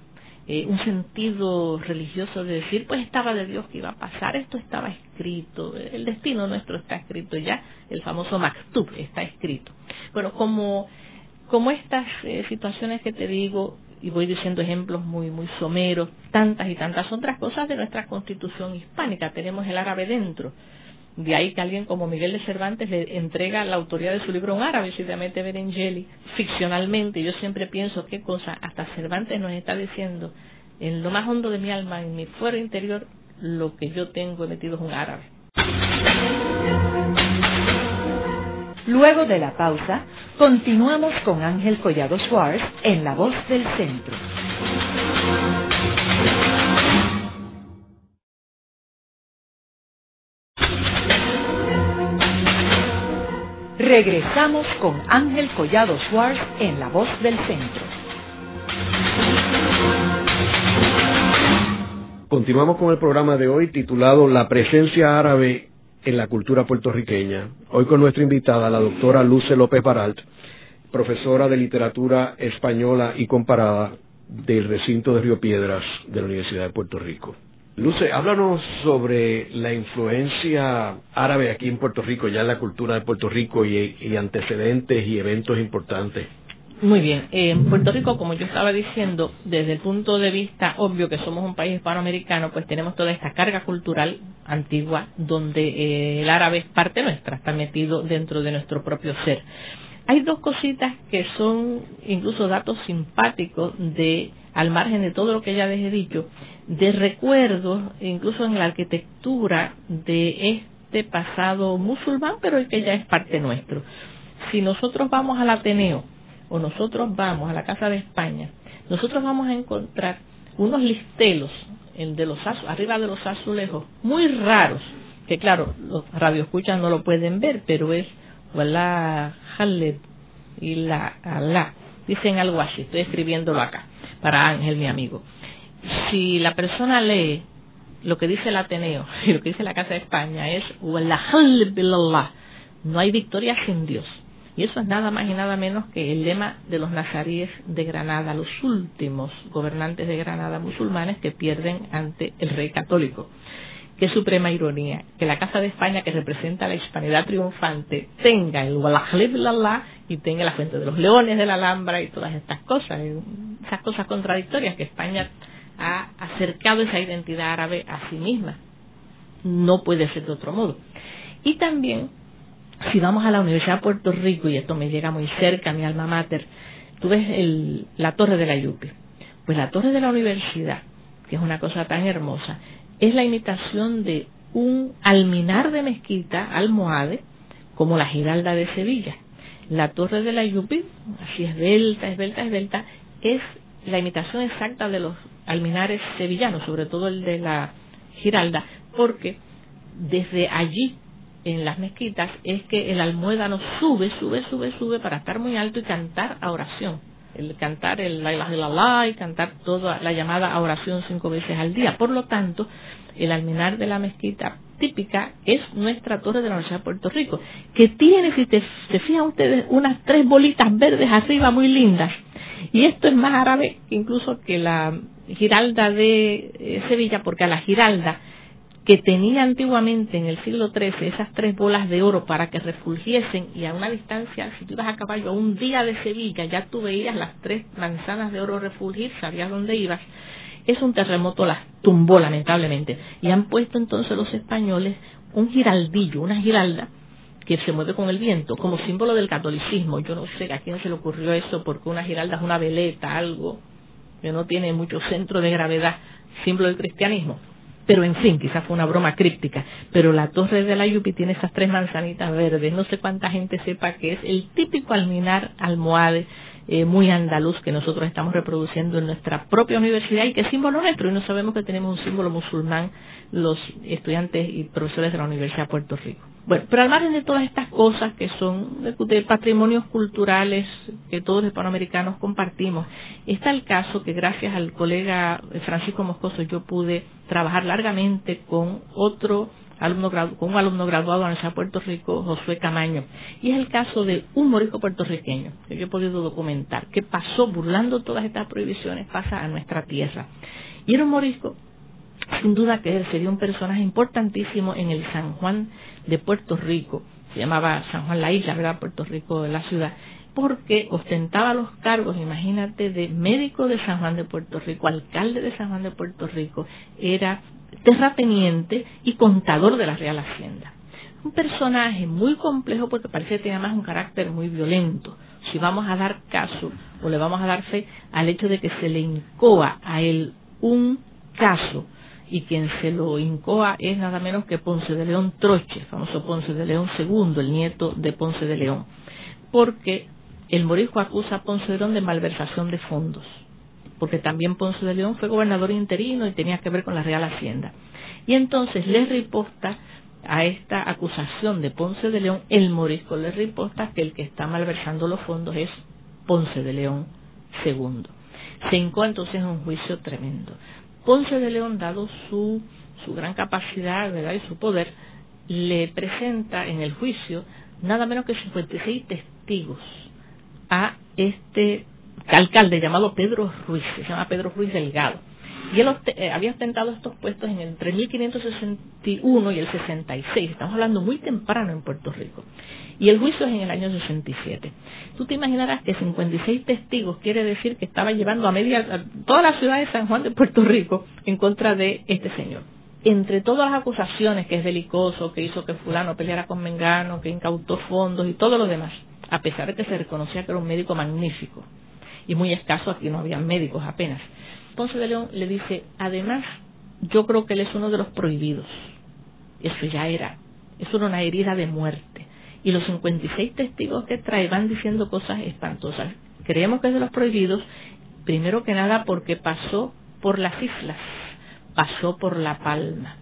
eh, un sentido religioso de decir, pues estaba de Dios que iba a pasar, esto estaba escrito, el destino nuestro está escrito ya, el famoso maktub está escrito. Bueno, como, como estas eh, situaciones que te digo, y voy diciendo ejemplos muy, muy someros, tantas y tantas otras cosas de nuestra constitución hispánica, tenemos el árabe dentro, de ahí que alguien como Miguel de Cervantes le entrega la autoría de su libro un árabe, simplemente Berengeli, ficcionalmente. Yo siempre pienso qué cosa, hasta Cervantes nos está diciendo, en lo más hondo de mi alma, en mi fuero interior, lo que yo tengo metido es un árabe. Luego de la pausa, continuamos con Ángel Collado Schwartz en La Voz del Centro. Regresamos con Ángel Collado Schwartz en La Voz del Centro. Continuamos con el programa de hoy titulado La presencia árabe en la cultura puertorriqueña. Hoy con nuestra invitada, la doctora Luce López Baralt, profesora de literatura española y comparada del recinto de Río Piedras de la Universidad de Puerto Rico. Luce, háblanos sobre la influencia árabe aquí en Puerto Rico, ya en la cultura de Puerto Rico y, antecedentes y eventos importantes. Muy bien. En Puerto Rico, como yo estaba diciendo, desde el punto de vista obvio que somos un país hispanoamericano, pues tenemos toda esta carga cultural antigua donde eh, el árabe es parte nuestra, está metido dentro de nuestro propio ser. Hay dos cositas que son incluso datos simpáticos de, al margen de todo lo que ya les he dicho, de recuerdos, incluso en la arquitectura de este pasado musulmán, pero el que ya es parte nuestro. Si nosotros vamos al Ateneo, o nosotros vamos a la Casa de España, nosotros vamos a encontrar unos listelos el de los arriba de los azulejos muy raros, que claro, los radioescuchas no lo pueden ver, pero es Wallah Haled y la Alá. Dicen algo así, estoy escribiéndolo acá, para Ángel, mi amigo. Si la persona lee lo que dice el Ateneo y lo que dice la Casa de España es Wallah no hay victoria sin Dios. Y eso es nada más y nada menos que el lema de los nazaríes de Granada, los últimos gobernantes de Granada musulmanes que pierden ante el rey católico. Qué suprema ironía, que la Casa de España, que representa la hispanidad triunfante, tenga el Walajlib Allah y tenga la Fuente de los Leones de la Alhambra y todas estas cosas, esas cosas contradictorias que España ha acercado esa identidad árabe a sí misma. No puede ser de otro modo. Y también si vamos a la Universidad de Puerto Rico, y esto me llega muy cerca, mi alma mater, tú ves el, la torre de la Yupi. Pues la torre de la universidad, que es una cosa tan hermosa, es la imitación de un alminar de mezquita, almohade, como la Giralda de Sevilla. La torre de la Yupi, así esbelta, esbelta, esbelta, es la imitación exacta de los alminares sevillanos, sobre todo el de la Giralda, porque desde allí en las mezquitas es que el almuédano sube, sube, sube, sube para estar muy alto y cantar a oración. El cantar el la ilaha la y cantar toda la llamada a oración cinco veces al día. Por lo tanto, el alminar de la mezquita típica es nuestra torre de la Universidad de Puerto Rico, que tiene, si te, se fijan ustedes, unas tres bolitas verdes arriba muy lindas. Y esto es más árabe incluso que la Giralda de eh, Sevilla, porque a la Giralda que tenía antiguamente en el siglo XIII esas tres bolas de oro para que refulgiesen y a una distancia, si tú ibas a caballo a un día de Sevilla, ya tú veías las tres manzanas de oro refulgir, sabías dónde ibas, es un terremoto las tumbó lamentablemente. Y han puesto entonces los españoles un giraldillo, una giralda, que se mueve con el viento, como símbolo del catolicismo. Yo no sé a quién se le ocurrió eso, porque una giralda es una veleta, algo que no tiene mucho centro de gravedad, símbolo del cristianismo pero en fin, quizás fue una broma críptica, pero la torre de la Yupi tiene esas tres manzanitas verdes, no sé cuánta gente sepa que es el típico alminar almohade eh, muy andaluz que nosotros estamos reproduciendo en nuestra propia universidad y que es símbolo nuestro. Y no sabemos que tenemos un símbolo musulmán los estudiantes y profesores de la Universidad de Puerto Rico. Bueno, pero al margen de todas estas cosas que son de, patrimonios culturales que todos los hispanoamericanos compartimos, está el caso que gracias al colega Francisco Moscoso yo pude trabajar largamente con otro alumno con un alumno graduado de la Puerto Rico, Josué Camaño. Y es el caso de un morisco puertorriqueño que yo he podido documentar, que pasó burlando todas estas prohibiciones, pasa a nuestra tierra. Y era un morisco, sin duda que sería un personaje importantísimo en el San Juan de Puerto Rico, se llamaba San Juan la isla, ¿verdad? Puerto Rico la ciudad, porque ostentaba los cargos, imagínate, de médico de San Juan de Puerto Rico, alcalde de San Juan de Puerto Rico, era terrateniente y contador de la Real Hacienda. Un personaje muy complejo porque parece que tenía más un carácter muy violento. Si vamos a dar caso o le vamos a dar fe al hecho de que se le incoa a él un caso y quien se lo incoa es nada menos que Ponce de León Troche, famoso Ponce de León II, el nieto de Ponce de León, porque el morisco acusa a Ponce de León de malversación de fondos, porque también Ponce de León fue gobernador interino y tenía que ver con la Real Hacienda. Y entonces le riposta a esta acusación de Ponce de León, el morisco le riposta que el que está malversando los fondos es Ponce de León II. Se encontró entonces un juicio tremendo. Ponce de León, dado su, su gran capacidad ¿verdad? y su poder, le presenta en el juicio nada menos que 56 testigos a este alcalde llamado Pedro Ruiz, se llama Pedro Ruiz Delgado. Y él eh, había ostentado estos puestos en entre 1561 y el 66. Estamos hablando muy temprano en Puerto Rico. Y el juicio es en el año 67. Tú te imaginarás que 56 testigos quiere decir que estaba llevando a media toda la ciudad de San Juan de Puerto Rico en contra de este señor. Entre todas las acusaciones que es delicoso, que hizo que fulano peleara con Mengano, que incautó fondos y todo lo demás, a pesar de que se reconocía que era un médico magnífico y muy escaso, aquí no había médicos apenas. Ponce de León le dice, además, yo creo que él es uno de los prohibidos. Eso ya era, eso era una herida de muerte. Y los 56 testigos que trae van diciendo cosas espantosas. Creemos que es de los prohibidos, primero que nada porque pasó por las islas, pasó por La Palma.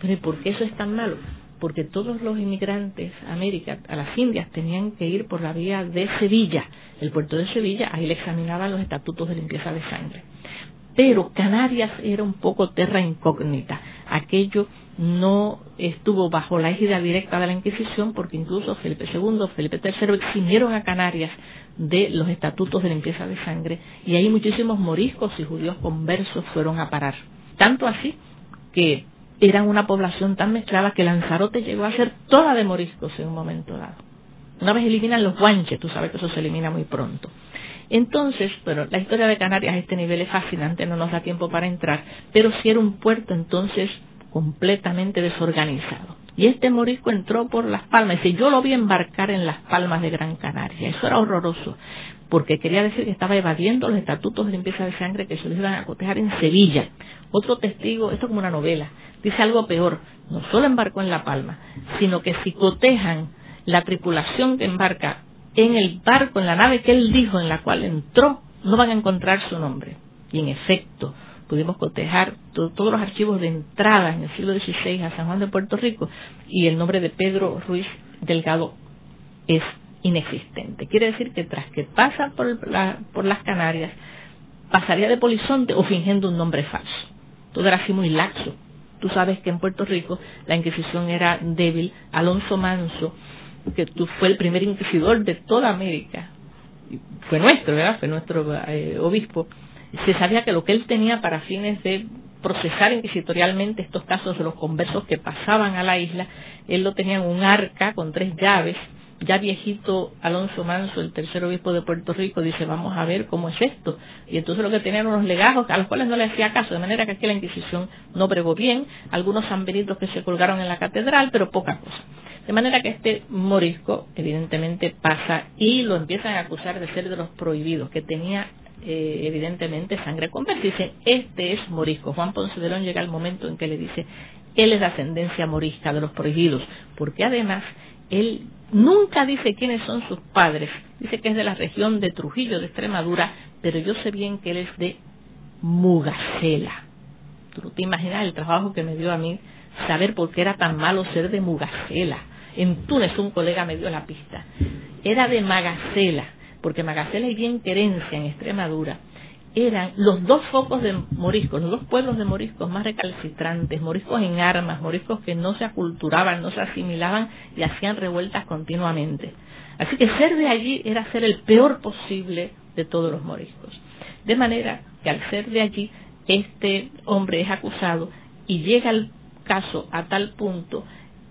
Pero ¿y por qué eso es tan malo? porque todos los inmigrantes a América, a las Indias, tenían que ir por la vía de Sevilla, el puerto de Sevilla, ahí le examinaban los estatutos de limpieza de sangre. Pero Canarias era un poco terra incógnita. Aquello no estuvo bajo la égida directa de la Inquisición porque incluso Felipe II, Felipe III eximieron a Canarias de los estatutos de limpieza de sangre y ahí muchísimos moriscos y judíos conversos fueron a parar. Tanto así que eran una población tan mezclada que Lanzarote llegó a ser toda de moriscos en un momento dado. Una vez eliminan los guanches, tú sabes que eso se elimina muy pronto. Entonces, bueno, la historia de Canarias a este nivel es fascinante, no nos da tiempo para entrar, pero sí era un puerto entonces completamente desorganizado. Y este morisco entró por Las Palmas, y yo lo vi embarcar en Las Palmas de Gran Canaria, eso era horroroso, porque quería decir que estaba evadiendo los estatutos de limpieza de sangre que se les iban a cotejar en Sevilla. Otro testigo, esto es como una novela, dice algo peor, no solo embarcó en La Palma, sino que si cotejan la tripulación que embarca en el barco, en la nave que él dijo en la cual entró, no van a encontrar su nombre. Y en efecto, pudimos cotejar todos los archivos de entrada en el siglo XVI a San Juan de Puerto Rico y el nombre de Pedro Ruiz Delgado es inexistente. Quiere decir que tras que pasa por, por las Canarias, pasaría de polizonte o fingiendo un nombre falso. Todo era así muy laxo. Tú sabes que en Puerto Rico la Inquisición era débil. Alonso Manso, que tú fue el primer inquisidor de toda América, fue nuestro, ¿verdad? Fue nuestro eh, obispo. Se sabía que lo que él tenía para fines de procesar inquisitorialmente estos casos de los conversos que pasaban a la isla, él lo tenía en un arca con tres llaves ya viejito Alonso Manso, el tercer obispo de Puerto Rico, dice, vamos a ver cómo es esto. Y entonces lo que tenían unos legajos a los cuales no le hacía caso, de manera que aquí la Inquisición no pregó bien, algunos sanbenitos que se colgaron en la catedral, pero poca cosa. De manera que este morisco, evidentemente, pasa y lo empiezan a acusar de ser de los prohibidos, que tenía eh, evidentemente sangre conversa. Dice, este es morisco. Juan Ponce de León llega al momento en que le dice, él es de ascendencia morisca, de los prohibidos, porque además él nunca dice quiénes son sus padres. Dice que es de la región de Trujillo, de Extremadura, pero yo sé bien que él es de Mugacela. Tú no te imaginas el trabajo que me dio a mí saber por qué era tan malo ser de Mugacela. En Túnez un colega me dio la pista. Era de Magacela, porque Magacela y bien querencia en Extremadura eran los dos focos de moriscos, los dos pueblos de moriscos más recalcitrantes, moriscos en armas, moriscos que no se aculturaban, no se asimilaban y hacían revueltas continuamente. Así que ser de allí era ser el peor posible de todos los moriscos. De manera que al ser de allí, este hombre es acusado y llega el caso a tal punto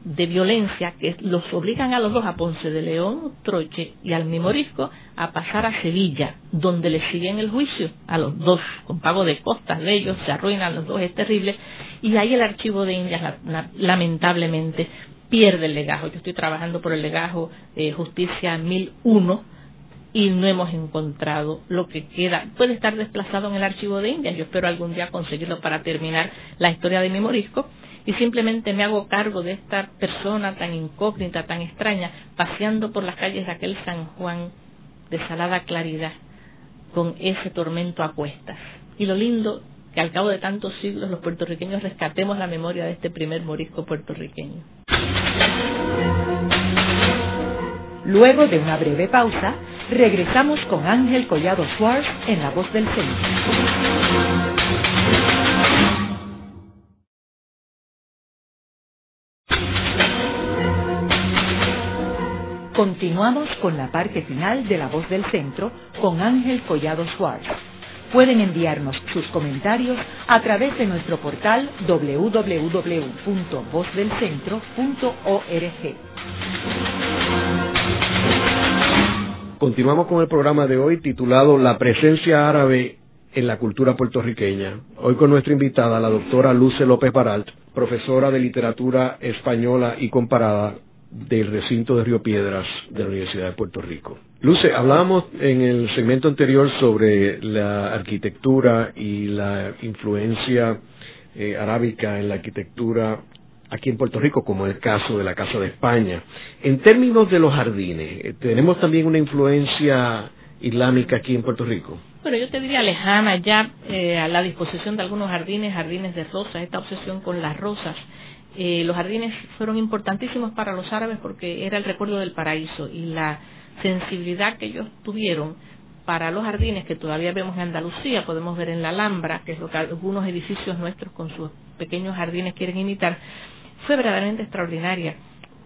de violencia que los obligan a los dos, a Ponce de León, Troche y al Mimorisco, a pasar a Sevilla, donde le siguen el juicio a los dos, con pago de costas de ellos, se arruinan los dos, es terrible, y ahí el archivo de Indias, lamentablemente, pierde el legajo. Yo estoy trabajando por el legajo eh, Justicia 1001 y no hemos encontrado lo que queda. Puede estar desplazado en el archivo de Indias, yo espero algún día conseguirlo para terminar la historia de Mimorisco y simplemente me hago cargo de esta persona tan incógnita, tan extraña, paseando por las calles de aquel San Juan de salada claridad, con ese tormento a cuestas. Y lo lindo que al cabo de tantos siglos los puertorriqueños rescatemos la memoria de este primer morisco puertorriqueño. Luego de una breve pausa, regresamos con Ángel Collado Schwartz en La Voz del Centro. Continuamos con la parte final de La Voz del Centro con Ángel Collado Schwartz. Pueden enviarnos sus comentarios a través de nuestro portal www.vozdelcentro.org. Continuamos con el programa de hoy titulado La presencia árabe en la cultura puertorriqueña. Hoy con nuestra invitada, la doctora Luce López Baralt, profesora de literatura española y comparada del recinto de Río Piedras de la Universidad de Puerto Rico. Luce, hablábamos en el segmento anterior sobre la arquitectura y la influencia eh, arábica en la arquitectura aquí en Puerto Rico, como el caso de la Casa de España. En términos de los jardines, eh, ¿tenemos también una influencia islámica aquí en Puerto Rico? Bueno, yo te diría lejana ya eh, a la disposición de algunos jardines, jardines de rosas, esta obsesión con las rosas eh, los jardines fueron importantísimos para los árabes porque era el recuerdo del paraíso y la sensibilidad que ellos tuvieron para los jardines que todavía vemos en Andalucía, podemos ver en la Alhambra, que es lo que algunos edificios nuestros con sus pequeños jardines quieren imitar, fue verdaderamente extraordinaria.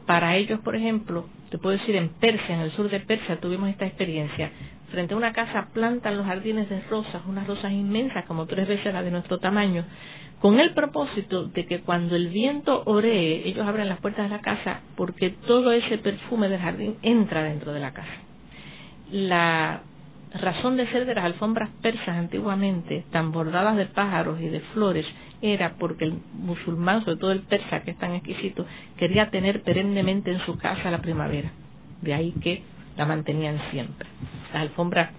Para ellos, por ejemplo, te puedo decir, en Persia, en el sur de Persia, tuvimos esta experiencia. Frente a una casa plantan los jardines de rosas, unas rosas inmensas, como tres veces las de nuestro tamaño, con el propósito de que cuando el viento oree, ellos abren las puertas de la casa porque todo ese perfume del jardín entra dentro de la casa. La razón de ser de las alfombras persas antiguamente, tan bordadas de pájaros y de flores, era porque el musulmán, sobre todo el persa, que es tan exquisito, quería tener perennemente en su casa la primavera. De ahí que la mantenían siempre. Las alfombras,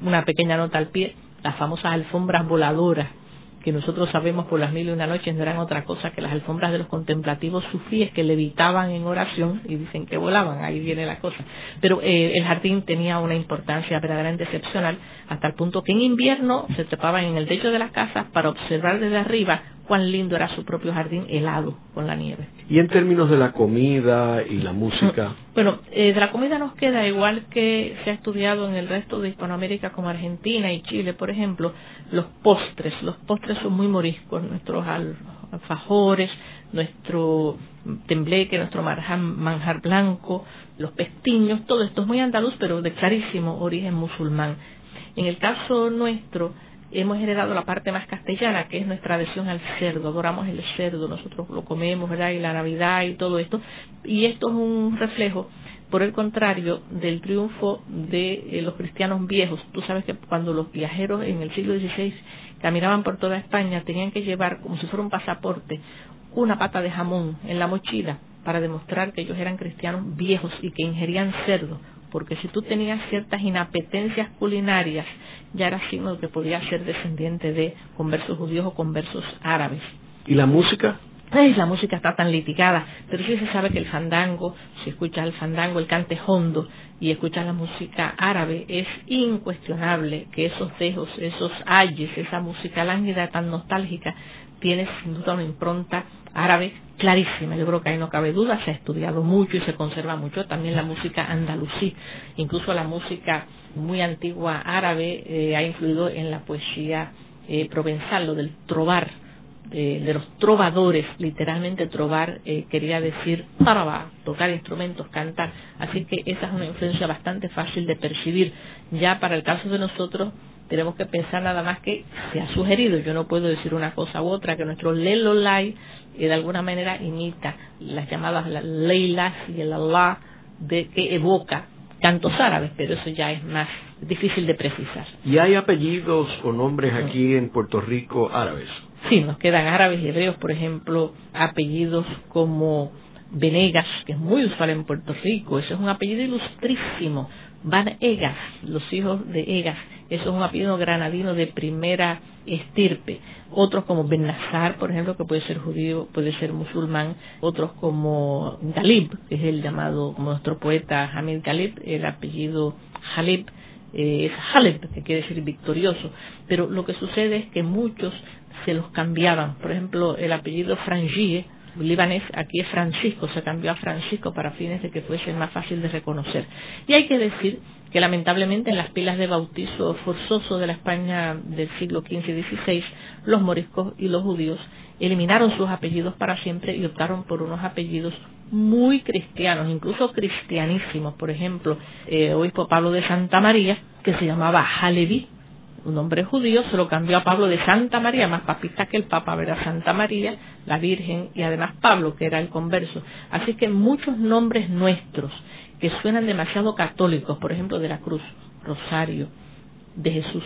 una pequeña nota al pie, las famosas alfombras voladoras que nosotros sabemos por las mil y una noches no eran otra cosa que las alfombras de los contemplativos sufíes que levitaban en oración y dicen que volaban, ahí viene la cosa. Pero eh, el jardín tenía una importancia verdaderamente excepcional hasta el punto que en invierno se trepaban en el techo de las casas para observar desde arriba cuán lindo era su propio jardín helado con la nieve. Y en términos de la comida y la música. Bueno, eh, de la comida nos queda igual que se ha estudiado en el resto de Hispanoamérica como Argentina y Chile, por ejemplo, los postres. Los postres son muy moriscos, nuestros alfajores, nuestro tembleque, nuestro manjar blanco, los pestiños, todo esto es muy andaluz, pero de clarísimo origen musulmán. En el caso nuestro, hemos heredado la parte más castellana, que es nuestra adhesión al cerdo, adoramos el cerdo, nosotros lo comemos, ¿verdad? Y la Navidad y todo esto. Y esto es un reflejo, por el contrario, del triunfo de eh, los cristianos viejos. Tú sabes que cuando los viajeros en el siglo XVI caminaban por toda España, tenían que llevar, como si fuera un pasaporte, una pata de jamón en la mochila para demostrar que ellos eran cristianos viejos y que ingerían cerdo porque si tú tenías ciertas inapetencias culinarias, ya era signo de que podías ser descendiente de conversos judíos o conversos árabes. ¿Y la música? Ay, la música está tan litigada, pero sí se sabe que el fandango, si escuchas el fandango, el cante hondo y escuchas la música árabe, es incuestionable que esos tejos, esos ayes, esa música lánguida tan nostálgica, tiene sin duda una impronta árabe clarísima. Yo creo que ahí no cabe duda, se ha estudiado mucho y se conserva mucho también la música andalusí. Incluso la música muy antigua árabe eh, ha influido en la poesía eh, provenzal, lo del trobar, de los trovadores, literalmente trobar eh, quería decir para tocar instrumentos, cantar. Así que esa es una influencia bastante fácil de percibir. Ya para el caso de nosotros, tenemos que pensar nada más que se ha sugerido, yo no puedo decir una cosa u otra, que nuestro Lelolai eh, de alguna manera imita las llamadas Leilas y el Allah de, que evoca cantos árabes, pero eso ya es más difícil de precisar. ¿Y hay apellidos o nombres aquí en Puerto Rico árabes? Sí, nos quedan árabes y hebreos, por ejemplo, apellidos como Venegas, que es muy usual en Puerto Rico, ese es un apellido ilustrísimo. Van Egas, los hijos de Egas, eso es un apellido granadino de primera estirpe. Otros como Ben Nazar, por ejemplo, que puede ser judío, puede ser musulmán. Otros como Galib, que es el llamado, como nuestro poeta Hamid Galib, el apellido Halib, eh, es Haleb, que quiere decir victorioso. Pero lo que sucede es que muchos se los cambiaban. Por ejemplo, el apellido Frangie, libanés, aquí es Francisco, se cambió a Francisco para fines de que fuese más fácil de reconocer. Y hay que decir que lamentablemente en las pilas de bautizo forzoso de la España del siglo XV y XVI, los moriscos y los judíos eliminaron sus apellidos para siempre y optaron por unos apellidos muy cristianos, incluso cristianísimos. Por ejemplo, eh, obispo Pablo de Santa María, que se llamaba Halevi, un nombre judío, se lo cambió a Pablo de Santa María, más papista que el Papa, era Santa María, la Virgen y además Pablo, que era el converso. Así que muchos nombres nuestros que suenan demasiado católicos, por ejemplo, de la Cruz, Rosario, de Jesús,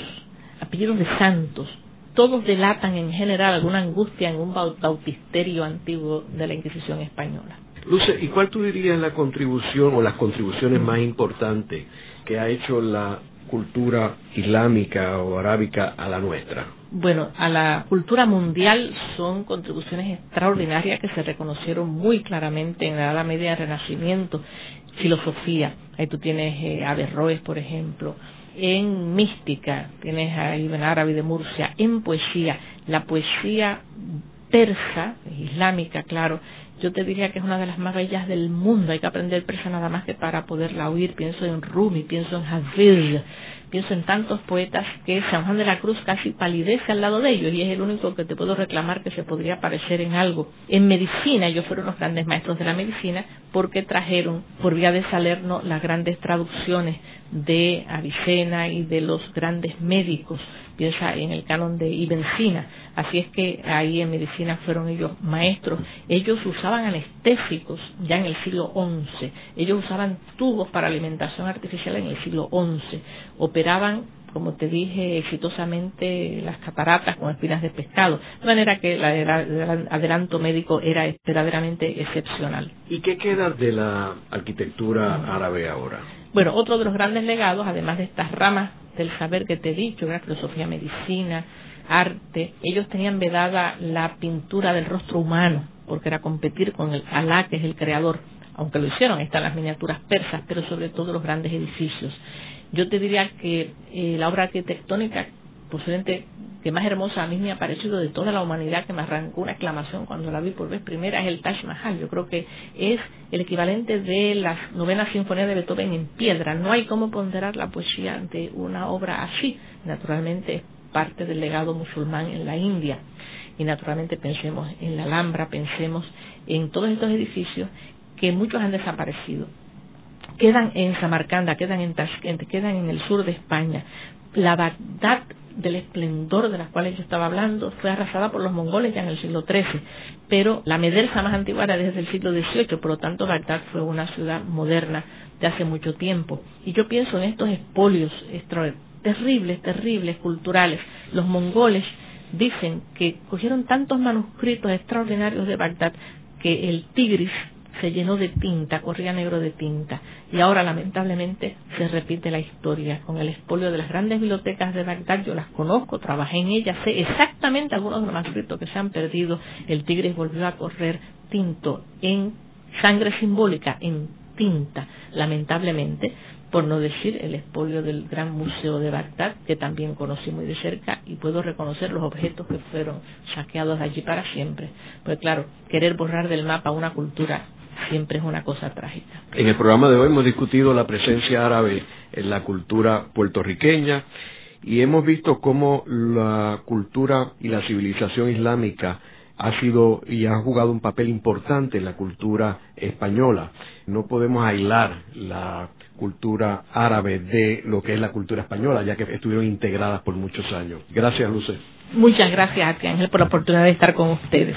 apellidos de santos, todos delatan en general alguna angustia en un bautisterio antiguo de la Inquisición española. Luce, ¿y cuál tú dirías la contribución o las contribuciones más importantes que ha hecho la cultura islámica o arábica a la nuestra? Bueno, a la cultura mundial son contribuciones extraordinarias que se reconocieron muy claramente en la Edad Media del Renacimiento. Filosofía, ahí tú tienes eh, Averroes, por ejemplo. En mística, tienes a Ibn Arabi de Murcia. En poesía, la poesía persa, islámica, claro, yo te diría que es una de las más bellas del mundo. Hay que aprender persa nada más que para poderla oír. Pienso en Rumi, pienso en Hafiz, pienso en tantos poetas que San Juan de la Cruz casi palidece al lado de ellos y es el único que te puedo reclamar que se podría parecer en algo. En medicina, ellos fueron los grandes maestros de la medicina porque trajeron por vía de Salerno las grandes traducciones de Avicena y de los grandes médicos piensa en el canon de Ibn Sina. Así es que ahí en medicina fueron ellos maestros. Ellos usaban anestésicos ya en el siglo XI. Ellos usaban tubos para alimentación artificial en el siglo XI. Operaban como te dije, exitosamente las cataratas con espinas de pescado. De manera que el adelanto médico era verdaderamente excepcional. ¿Y qué queda de la arquitectura árabe ahora? Bueno, otro de los grandes legados, además de estas ramas del saber que te he dicho, la filosofía, medicina, arte, ellos tenían vedada la pintura del rostro humano, porque era competir con el Alá, que es el creador, aunque lo hicieron, están las miniaturas persas, pero sobre todo los grandes edificios. Yo te diría que eh, la obra arquitectónica posiblemente que más hermosa a mí me ha parecido de toda la humanidad que me arrancó una exclamación cuando la vi por vez primera es el Taj Mahal. Yo creo que es el equivalente de la novena sinfonía de Beethoven en piedra. No hay cómo ponderar la poesía ante una obra así. Naturalmente es parte del legado musulmán en la India. Y naturalmente pensemos en la Alhambra, pensemos en todos estos edificios que muchos han desaparecido quedan en Samarcanda, quedan en Tashkent, quedan en el sur de España. La Bagdad del esplendor de las cuales yo estaba hablando fue arrasada por los mongoles ya en el siglo XIII, pero la Medersa más antigua era desde el siglo XVIII, por lo tanto Bagdad fue una ciudad moderna de hace mucho tiempo. Y yo pienso en estos espolios terribles, terribles, culturales. Los mongoles dicen que cogieron tantos manuscritos extraordinarios de Bagdad que el Tigris, se llenó de tinta, corría negro de tinta. Y ahora, lamentablemente, se repite la historia con el expolio de las grandes bibliotecas de Bagdad. Yo las conozco, trabajé en ellas, sé exactamente algunos de los manuscritos que se han perdido. El Tigris volvió a correr tinto en sangre simbólica, en tinta, lamentablemente, por no decir el expolio del Gran Museo de Bagdad, que también conocí muy de cerca y puedo reconocer los objetos que fueron saqueados allí para siempre. Pues claro, querer borrar del mapa una cultura siempre es una cosa trágica. En el programa de hoy hemos discutido la presencia árabe en la cultura puertorriqueña y hemos visto cómo la cultura y la civilización islámica ha sido y ha jugado un papel importante en la cultura española. No podemos aislar la cultura árabe de lo que es la cultura española, ya que estuvieron integradas por muchos años. Gracias, Luce. Muchas gracias Ángel, por la oportunidad de estar con ustedes.